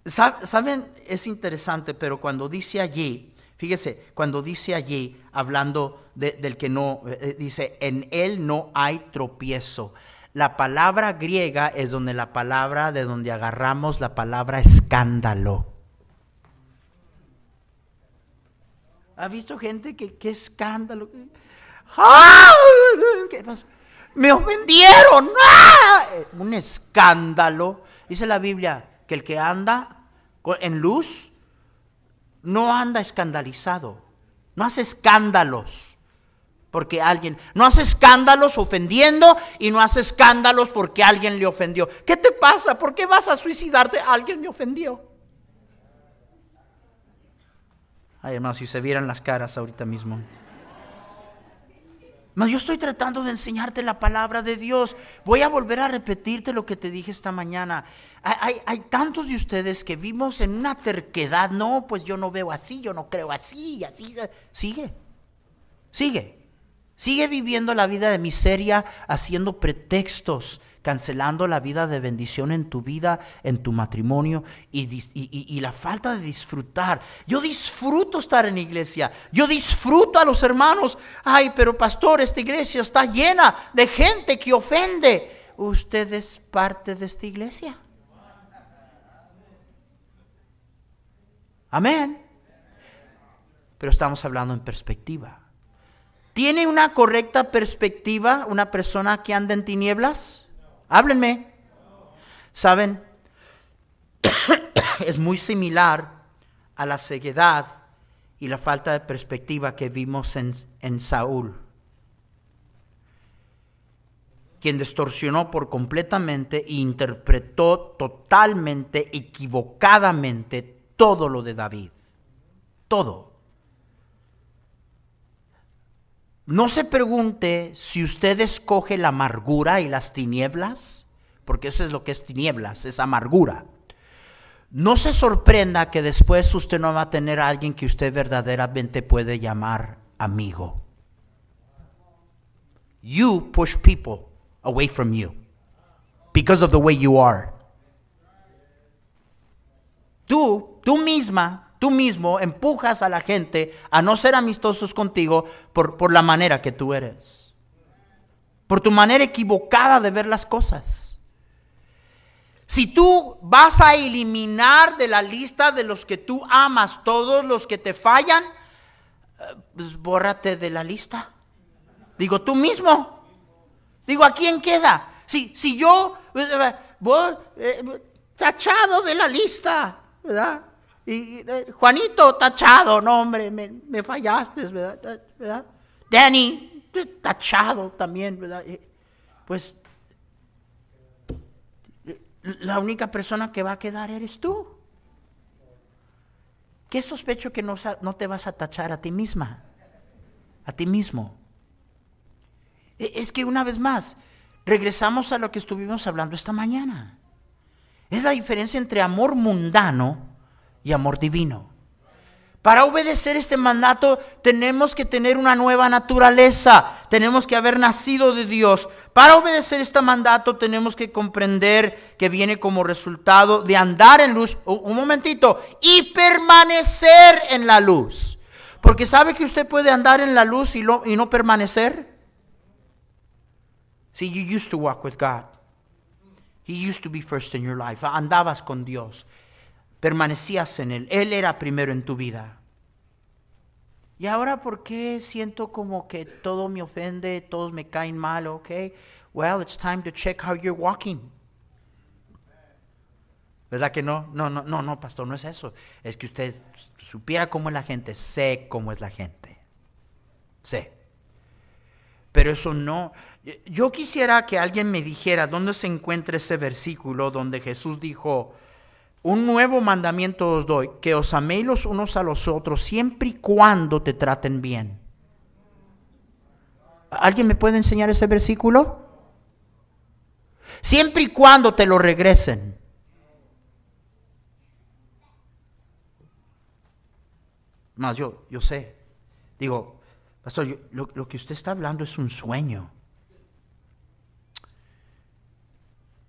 Saben, es interesante, pero cuando dice allí, fíjese, cuando dice allí, hablando del que no, eh, eh, dice, en él no hay tropiezo. La palabra griega es donde la palabra, de donde agarramos la palabra escándalo. ¿Ha visto gente que qué escándalo? ¡Ah! ¿Qué pasó? Me ofendieron. ¡Ah! Un escándalo. Dice la Biblia que el que anda en luz no anda escandalizado, no hace escándalos porque alguien, no hace escándalos ofendiendo y no hace escándalos porque alguien le ofendió. ¿Qué te pasa? ¿Por qué vas a suicidarte? Alguien me ofendió. Ay, hermano, si se vieran las caras ahorita mismo. Mas yo estoy tratando de enseñarte la palabra de Dios. Voy a volver a repetirte lo que te dije esta mañana. Hay, tantos de ustedes que vimos en una terquedad. No, pues yo no veo así, yo no creo así, así. Sigue, sigue. Sigue viviendo la vida de miseria, haciendo pretextos cancelando la vida de bendición en tu vida, en tu matrimonio y, la falta de disfrutar. Yo disfruto estar en iglesia, yo disfruto a los hermanos. Ay, pero pastor, esta iglesia está llena de gente que ofende. Usted es parte de esta iglesia. Amén. Pero estamos hablando en perspectiva. ¿Tiene una correcta perspectiva una persona que anda en tinieblas? Háblenme. ¿Saben? es muy similar a la ceguedad y la falta de perspectiva que vimos en, en Saúl. quien distorsionó por completamente e interpretó totalmente, equivocadamente todo lo de David. Todo. No se pregunte si usted escoge la amargura y las tinieblas, porque eso es lo que es tinieblas, es amargura. No se sorprenda que después usted no va a tener a alguien que usted verdaderamente puede llamar amigo. You push people away from you because of the way you are. Tú, tú misma, tú mismo empujas a la gente a no ser amistosos contigo por, por la manera que tú eres. Por tu manera equivocada de ver las cosas. Si tú vas a eliminar de la lista de los que tú amas todos los que te fallan, eh, pues bórrate de la lista. Digo, tú mismo. Digo, ¿a quién queda? Si, si yo, eh, eh, tachado de la lista, ¿verdad? Y, Juanito, tachado, no hombre, me, fallaste, ¿verdad? ¿verdad? Danny, tachado también, ¿verdad? Pues la única persona que va a quedar eres tú. ¿Qué sospecho que no, no te vas a tachar a ti misma? A ti mismo. E, es que una vez más, regresamos a lo que estuvimos hablando esta mañana. Es la diferencia entre amor mundano y amor divino. Para obedecer este mandato tenemos que tener una nueva naturaleza, tenemos que haber nacido de Dios. Para obedecer este mandato tenemos que comprender que viene como resultado de andar en luz, un momentito, y permanecer en la luz. Porque sabe que usted puede andar en la luz y, y no permanecer. See, you used to walk with God. He used to be first in your life. Andabas con Dios permanecías en Él. Él era primero en tu vida. Y ahora, ¿por qué siento como que todo me ofende, todos me caen mal? Ok, well, it's time to check how you're walking. ¿Verdad que no? No, no, no, no, pastor, no es eso. Es que usted supiera cómo es la gente, sé cómo es la gente. Sé. Pero eso no. Yo quisiera que alguien me dijera dónde se encuentra ese versículo donde Jesús dijo, un nuevo mandamiento os doy, que os améis los unos a los otros siempre y cuando te traten bien. ¿Alguien me puede enseñar ese versículo? Siempre y cuando te lo regresen. Más yo, yo sé. Digo, pastor, lo, lo que usted está hablando es un sueño.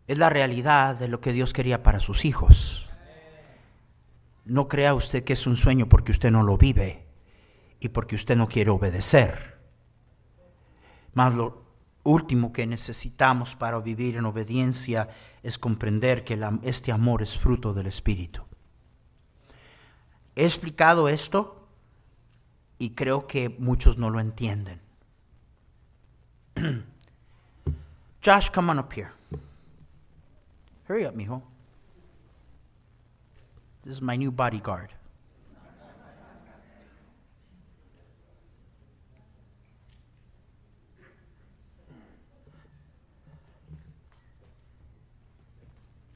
Es la realidad de lo que Dios quería para sus hijos. No crea usted que es un sueño porque usted no lo vive y porque usted no quiere obedecer. Más lo último que necesitamos para vivir en obediencia es comprender que este amor es fruto del Espíritu. He explicado esto y creo que muchos no lo entienden. Josh, come on up here. Hurry up, mijo. This is my new bodyguard.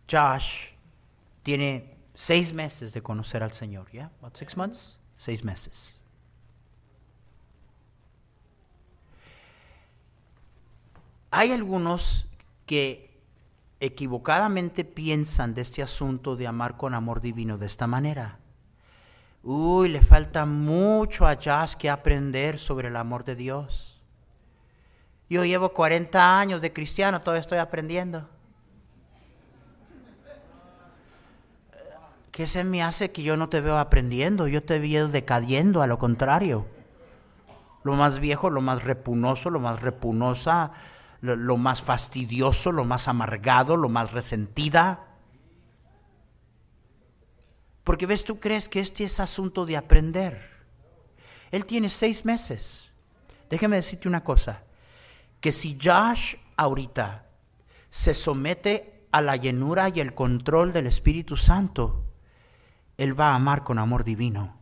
Josh tiene seis meses de conocer al Señor, ¿ya? Yeah? Six months? Seis meses. Hay algunos que equivocadamente piensan de este asunto de amar con amor divino de esta manera. Uy, le falta mucho a Jazz que aprender sobre el amor de Dios. Yo llevo 40 años de cristiano, todavía estoy aprendiendo. ¿Qué se me hace que yo no te veo aprendiendo? Yo te veo decadiendo, a lo contrario. Lo más viejo, lo más repunoso, lo más repunosa, lo, más fastidioso, lo más amargado, lo más resentida. Porque ves, tú crees que este es asunto de aprender. Él tiene seis meses. Déjame decirte una cosa, que si Josh ahorita se somete a la llenura y el control del Espíritu Santo, él va a amar con amor divino.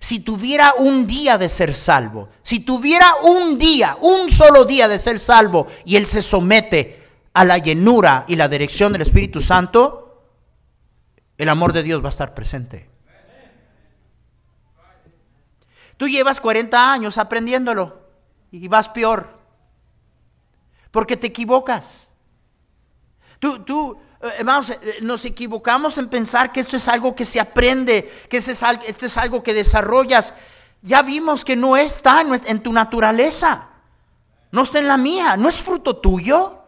Si tuviera un día de ser salvo, si tuviera un día, un solo día de ser salvo, y él se somete a la llenura y la dirección del Espíritu Santo, el amor de Dios va a estar presente. Tú llevas 40 años aprendiéndolo y vas peor, porque te equivocas. Tú, tú, eh, eh, nos equivocamos en pensar que esto es algo que se aprende, que esto es algo que desarrollas. Ya vimos que no está en tu naturaleza, no está en la mía, no es fruto tuyo.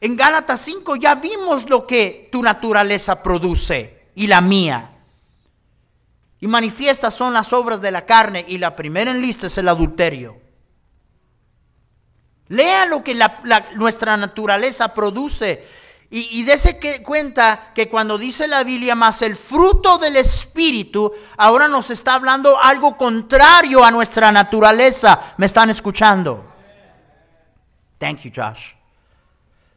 En Gálatas 5 ya vimos lo que tu naturaleza produce y la mía. Y manifiestas son las obras de la carne y la primera en lista es el adulterio. Lea lo que nuestra naturaleza produce y, y dése que cuenta que cuando dice la Biblia más el fruto del Espíritu, ahora nos está hablando algo contrario a nuestra naturaleza. ¿Me están escuchando? Thank you, Josh.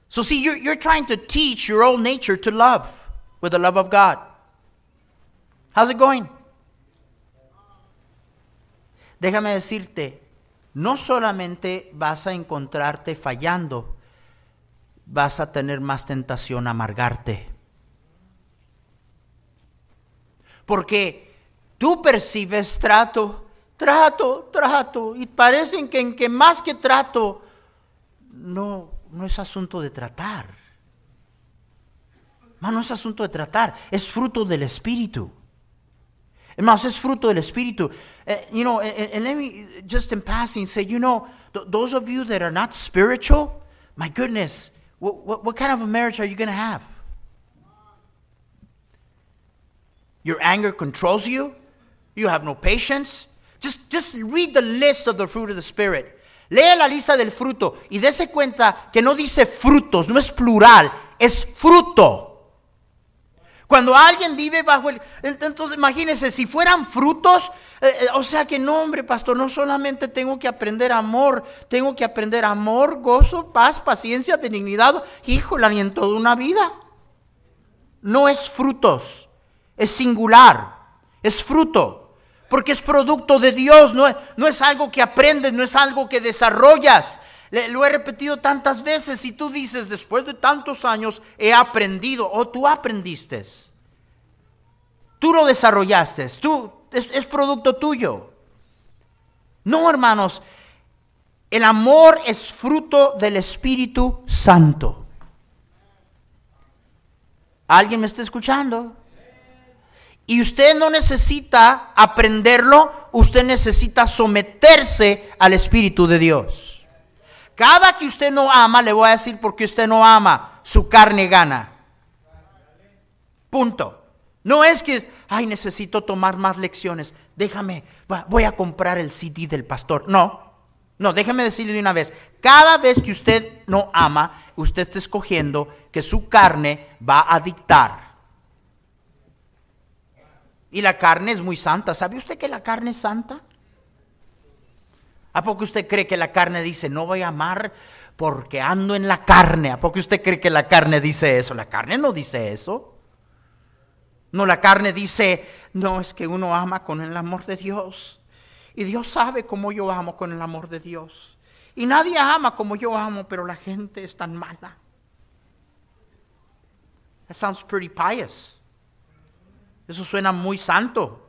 So, see, you're, you're trying to teach your old nature to love with the love of God. How's it going? Déjame decirte, no solamente vas a encontrarte fallando, vas a tener más tentación a amargarte. Porque tú percibes trato, trato, trato, y parecen que en que más que trato, no, no es asunto de tratar. No, es asunto de tratar, es fruto del Espíritu. Hermanos, es fruto del Espíritu. Uh, you know, and, and, let me just in passing say, you know, th those of you that are not spiritual, my goodness, what, what, what kind of a marriage are you going to have? Your anger controls you. You have no patience. Just, just read the list of the fruit of the Spirit. Lea la lista del fruto y dése cuenta que no dice frutos, no es plural, es fruto. Cuando alguien vive bajo el... Entonces imagínense, si fueran frutos, eh, eh, o sea que no, hombre, pastor, no solamente tengo que aprender amor, tengo que aprender amor, gozo, paz, paciencia, benignidad, híjole, ni en toda una vida. No es frutos, es singular, es fruto. Porque es producto de Dios, no no es algo que aprendes, no es algo que desarrollas, lo he repetido tantas veces y tú dices, después de tantos años he aprendido o tú aprendiste. Tú lo desarrollaste, tú, es, es producto tuyo. No, hermanos, el amor es fruto del Espíritu Santo. ¿Alguien me está escuchando? Y usted no necesita aprenderlo, usted necesita someterse al Espíritu de Dios. Cada que usted no ama, le voy a decir porque usted no ama, su carne gana. Punto. No es que, ay, necesito tomar más lecciones. Déjame, voy a comprar el CD del pastor. No, no, déjeme decirle de una vez. Cada vez que usted no ama, usted está escogiendo que su carne va a dictar. Y la carne es muy santa. ¿Sabe usted que la carne es santa? ¿A poco usted cree que la carne dice, no voy a amar porque ando en la carne? ¿A poco usted cree que la carne dice eso? La carne no dice eso. No, la carne dice, no, es que uno ama con el amor de Dios. Y Dios sabe cómo yo amo con el amor de Dios. Y nadie ama como yo amo, pero la gente es tan mala. That sounds pretty pious. Eso suena muy santo.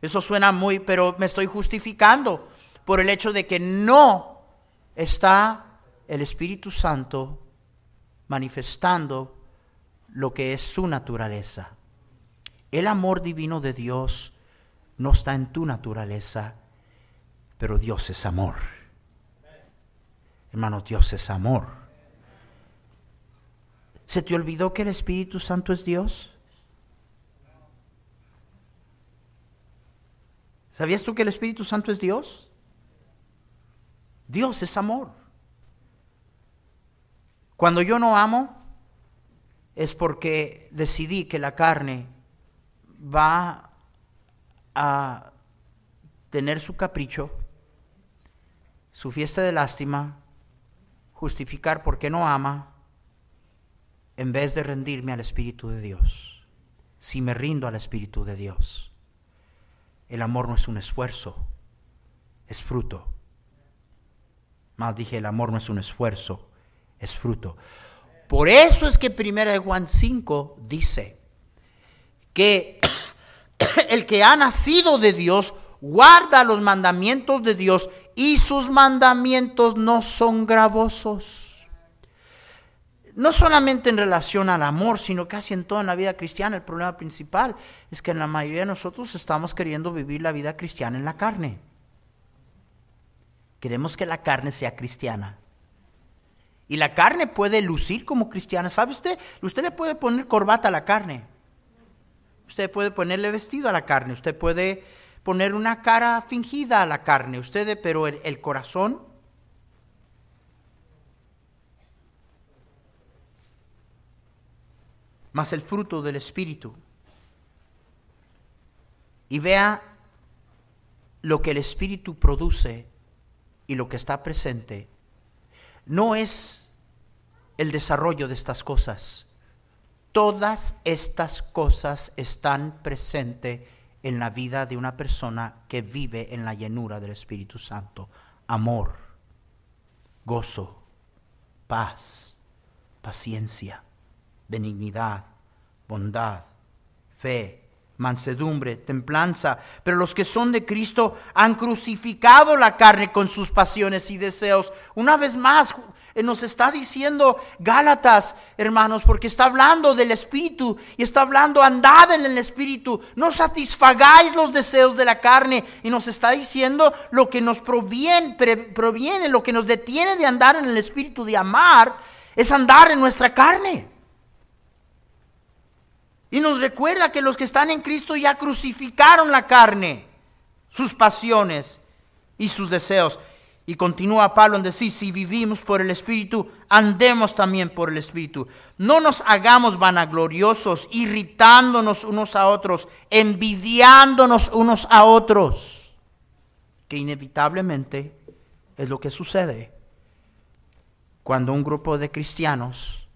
Eso suena muy, pero me estoy justificando por el hecho de que no está el Espíritu Santo manifestando lo que es su naturaleza. El amor divino de Dios no está en tu naturaleza, pero Dios es amor. Hermano, Dios es amor. ¿Se te olvidó que el Espíritu Santo es Dios? ¿Sabías tú que el Espíritu Santo es Dios? Dios es amor. Cuando yo no amo, es porque decidí que la carne va a tener su capricho, su fiesta de lástima, justificar por qué no ama, en vez de rendirme al Espíritu de Dios. Si me rindo al Espíritu de Dios. el amor no es un esfuerzo, es fruto. Más dije, el amor no es un esfuerzo, es fruto. Por eso es que 1 Juan 5 dice que el que ha nacido de Dios guarda los mandamientos de Dios y sus mandamientos no son gravosos. No solamente en relación al amor, sino casi en toda la vida cristiana. El problema principal es que en la mayoría de nosotros estamos queriendo vivir la vida cristiana en la carne. Queremos que la carne sea cristiana. Y la carne puede lucir como cristiana. ¿Sabe usted? Usted le puede poner corbata a la carne. Usted puede ponerle vestido a la carne. Usted puede poner una cara fingida a la carne. Usted, pero el, el corazón. Más el fruto del Espíritu. Y vea lo que el Espíritu produce y lo que está presente no es el desarrollo de estas cosas. Todas estas cosas están presentes en la vida de una persona que vive en la llenura del Espíritu Santo. Amor, gozo, paz, paciencia, benignidad, bondad, fe, mansedumbre, templanza. Pero los que son de Cristo han crucificado la carne con sus pasiones y deseos. Una vez más eh, nos está diciendo Gálatas, hermanos, porque está hablando del Espíritu y está hablando andad en el Espíritu. No satisfagáis los deseos de la carne. Y nos está diciendo lo que nos proviene, proviene, lo que nos detiene de andar en el Espíritu, de amar, es andar en nuestra carne. Y nos recuerda que los que están en Cristo ya crucificaron la carne, sus pasiones y sus deseos. Y continúa Pablo en decir, si vivimos por el Espíritu, andemos también por el Espíritu. No nos hagamos vanagloriosos, irritándonos unos a otros, envidiándonos unos a otros, que inevitablemente es lo que sucede cuando un grupo de cristianos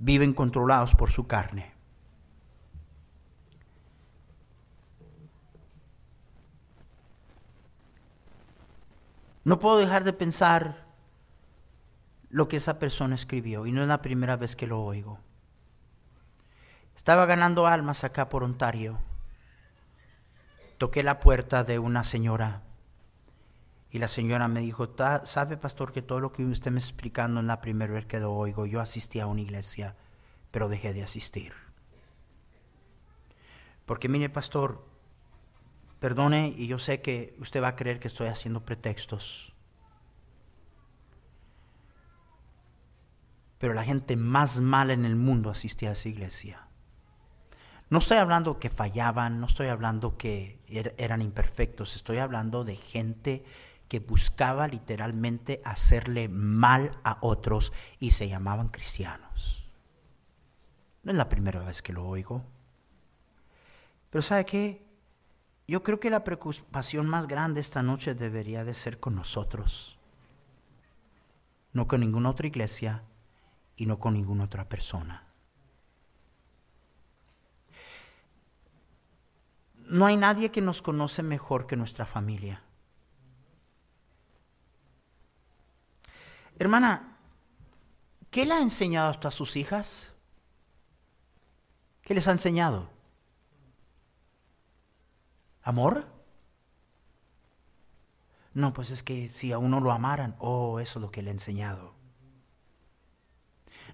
viven controlados por su carne. No puedo dejar de pensar lo que esa persona escribió y no es la primera vez que lo oigo. Estaba ganando almas acá por Ontario. Toqué la puerta de una señora y la señora me dijo, ¿sabe pastor que todo lo que usted me está explicando en la primera vez que lo oigo, yo asistí a una iglesia, pero dejé de asistir? Porque mire pastor, perdone y yo sé que usted va a creer que estoy haciendo pretextos. Pero la gente más mala en el mundo asistía a esa iglesia. No estoy hablando que fallaban, no estoy hablando que er-, eran imperfectos, estoy hablando de gente que buscaba literalmente hacerle mal a otros y se llamaban cristianos. No es la primera vez que lo oigo. Pero ¿sabe qué? Yo creo que la preocupación más grande esta noche debería de ser con nosotros, no con ninguna otra iglesia y no con ninguna otra persona. No hay nadie que nos conoce mejor que nuestra familia. Hermana, ¿qué le ha enseñado a sus hijas? ¿Qué les ha enseñado? ¿Amor? No, pues es que si a uno lo amaran, oh, eso es lo que le ha enseñado.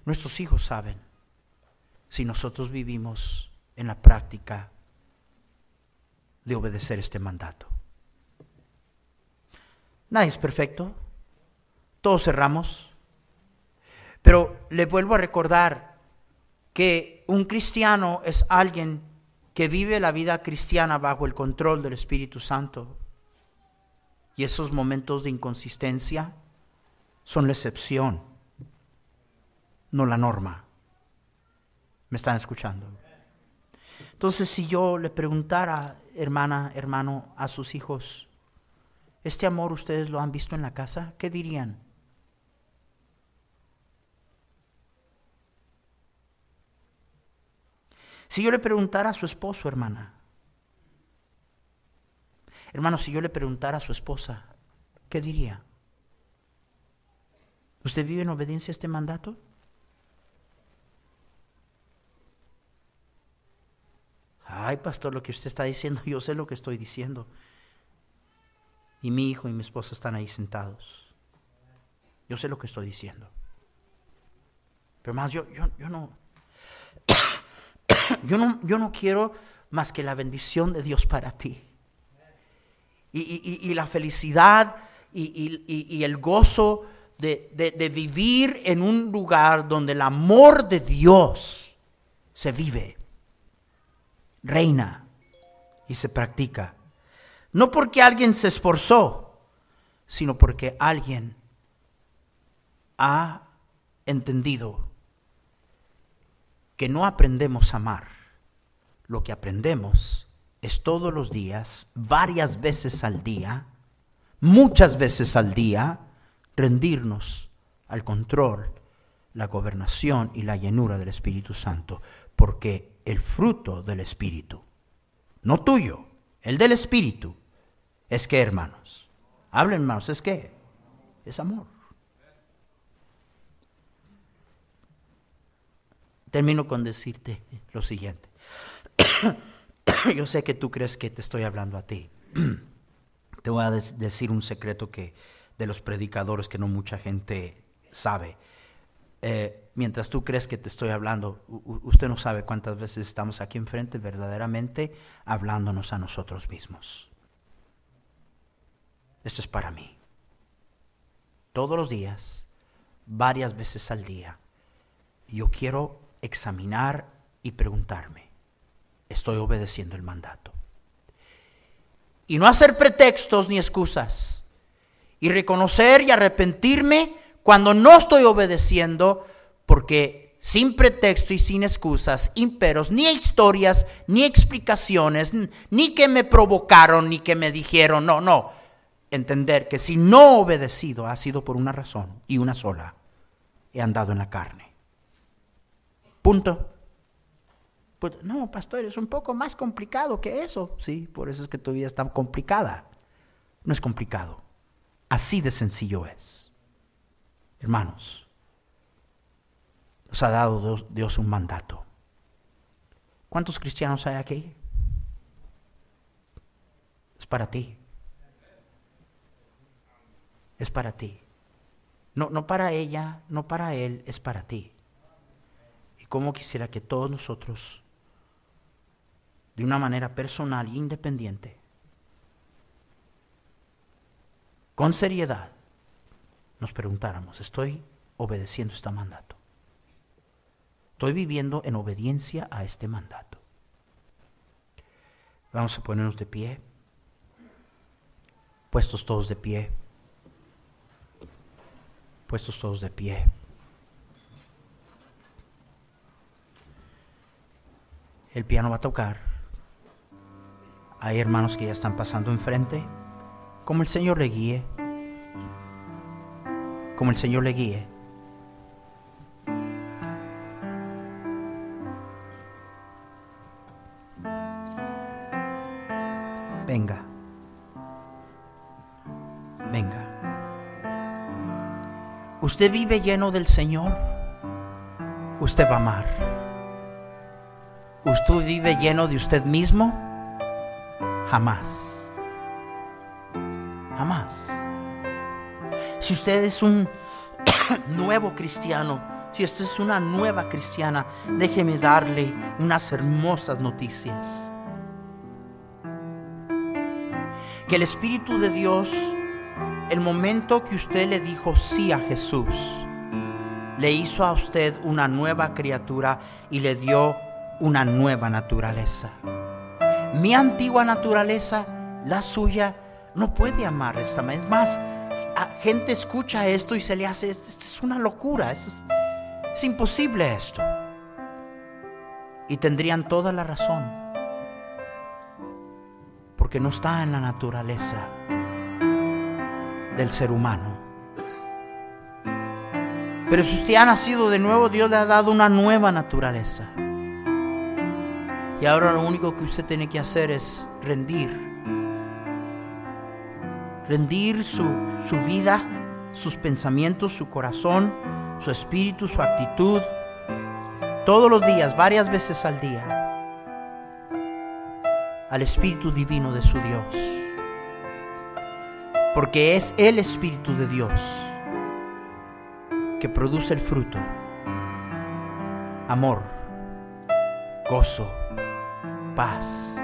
Nuestros hijos saben si nosotros vivimos en la práctica de obedecer este mandato. Nadie es perfecto todos cerramos. Pero le vuelvo a recordar que un cristiano es alguien que vive la vida cristiana bajo el control del Espíritu Santo. Y esos momentos de inconsistencia son la excepción, no la norma. ¿Me están escuchando? Entonces, si yo le preguntara, hermana, hermano, a sus hijos, ¿este amor ustedes lo han visto en la casa? ¿Qué dirían? Si yo le preguntara a su esposo, hermana, Hermano, si yo le preguntara a su esposa, ¿qué diría? ¿Usted vive en obediencia a este mandato? Ay, pastor, lo que usted está diciendo, yo sé lo que estoy diciendo. Y mi hijo y mi esposa están ahí sentados. Yo sé lo que estoy diciendo. Pero más, yo, yo, yo no, yo no, yo no quiero más que la bendición de Dios para ti. Y, la felicidad y, el gozo de, de vivir en un lugar donde el amor de Dios se vive, reina y se practica. No porque alguien se esforzó, sino porque alguien ha entendido que no aprendemos a amar. Lo que aprendemos es todos los días, varias veces al día, muchas veces al día, rendirnos al control, la gobernación y la llenura del Espíritu Santo, porque el fruto del Espíritu, no tuyo, el del Espíritu, es que, hermanos, hablen hermanos, es que es amor. Termino con decirte lo siguiente. Yo sé que tú crees que te estoy hablando a ti. Te voy a decir un secreto que de los predicadores que no mucha gente sabe. Eh, mientras tú crees que te estoy hablando, usted no sabe cuántas veces estamos aquí enfrente verdaderamente hablándonos a nosotros mismos. Esto es para mí. Todos los días, varias veces al día, yo quiero examinar y preguntarme, ¿estoy obedeciendo el mandato? Y no hacer pretextos ni excusas. Y reconocer y arrepentirme cuando no estoy obedeciendo, porque sin pretexto y sin excusas, imperos, ni historias, ni explicaciones, ni que me provocaron, ni que me dijeron, no, no. Entender que si no he obedecido ha sido por una razón y una sola. He andado en la carne. Punto. Pues, no, pastor, es un poco más complicado que eso. Sí, por eso es que tu vida está complicada. No es complicado. Así de sencillo es. Hermanos, nos ha dado Dios un mandato. ¿Cuántos cristianos hay aquí? Es para ti. Es para ti. No, no para ella, no para él, es para ti cómo quisiera que todos nosotros, de una manera personal e independiente, con seriedad, nos preguntáramos, ¿estoy obedeciendo este mandato? ¿Estoy viviendo en obediencia a este mandato? Vamos a ponernos de pie, puestos todos de pie, puestos todos de pie. El piano va a tocar. Hay hermanos que ya están pasando enfrente. Como el Señor le guíe. Como el Señor le guíe. Venga. Venga. Usted vive lleno del Señor. Usted va a amar. ¿Usted vive lleno de usted mismo? Jamás. Jamás. Si usted es un nuevo cristiano, si usted es una nueva cristiana, déjeme darle unas hermosas noticias. Que el Espíritu de Dios, el momento que usted le dijo sí a Jesús, le hizo a usted una nueva criatura y le dio una nueva naturaleza. Mi antigua naturaleza, la suya, no puede amar esta manera. Es más, gente escucha esto y se le hace, es una locura, es, es imposible esto. Y tendrían toda la razón, porque no está en la naturaleza del ser humano. Pero si usted ha nacido de nuevo, Dios le ha dado una nueva naturaleza. Y ahora lo único que usted tiene que hacer es rendir rendir su, su vida, sus pensamientos, su corazón, su espíritu, su actitud, todos los días, varias veces al día, al Espíritu Divino de su Dios. Porque es el Espíritu de Dios que produce el fruto. Amor, gozo, paz,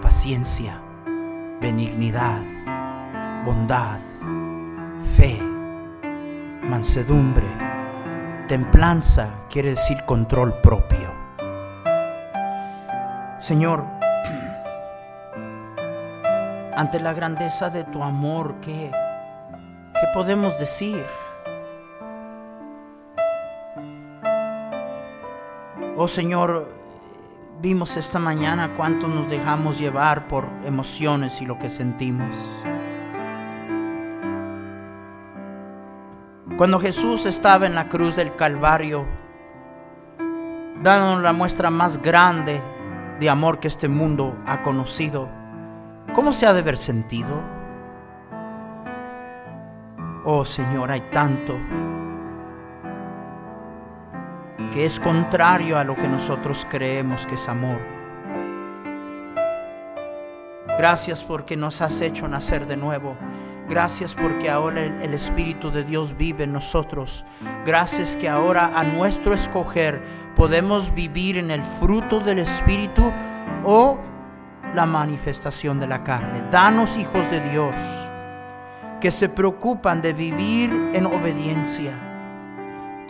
paciencia, benignidad, bondad, fe, mansedumbre, templanza, quiere decir control propio. Señor, ante la grandeza de tu amor, ¿qué, qué podemos decir? Oh Señor, vimos esta mañana cuánto nos dejamos llevar por emociones y lo que sentimos. Cuando Jesús estaba en la cruz del Calvario, dándonos la muestra más grande de amor que este mundo ha conocido, ¿cómo se ha de haber sentido? Oh Señor, hay tanto que es contrario a lo que nosotros creemos que es amor. Gracias porque nos has hecho nacer de nuevo. Gracias porque ahora el, Espíritu de Dios vive en nosotros. Gracias que ahora a nuestro escoger podemos vivir en el fruto del Espíritu o la manifestación de la carne. Danos hijos de Dios que se preocupan de vivir en obediencia,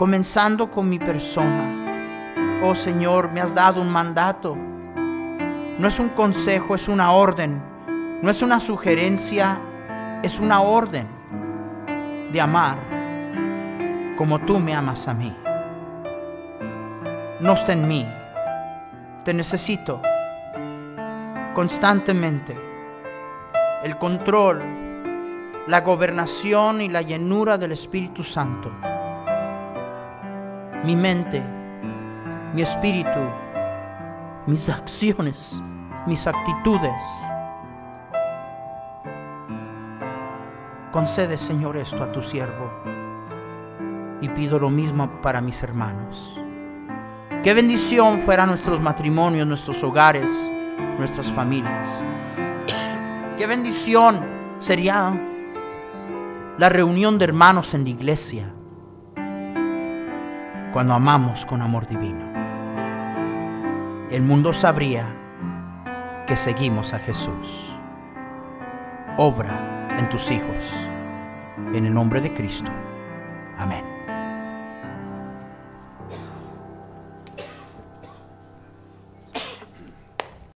comenzando con mi persona. Oh Señor, me has dado un mandato. No es un consejo, es una orden. No es una sugerencia, es una orden de amar como tú me amas a mí. No está en mí, te necesito constantemente. El control, la gobernación y la llenura del Espíritu Santo. Mi mente, mi espíritu, mis acciones, mis actitudes Concede, Señor, esto a tu siervo. Y pido lo mismo para mis hermanos. Qué bendición fueran nuestros matrimonios, nuestros hogares, nuestras familias. Qué bendición sería la reunión de hermanos en la iglesia cuando amamos con amor divino. El mundo sabría que seguimos a Jesús. Obra en tus hijos. En el nombre de Cristo. Amén.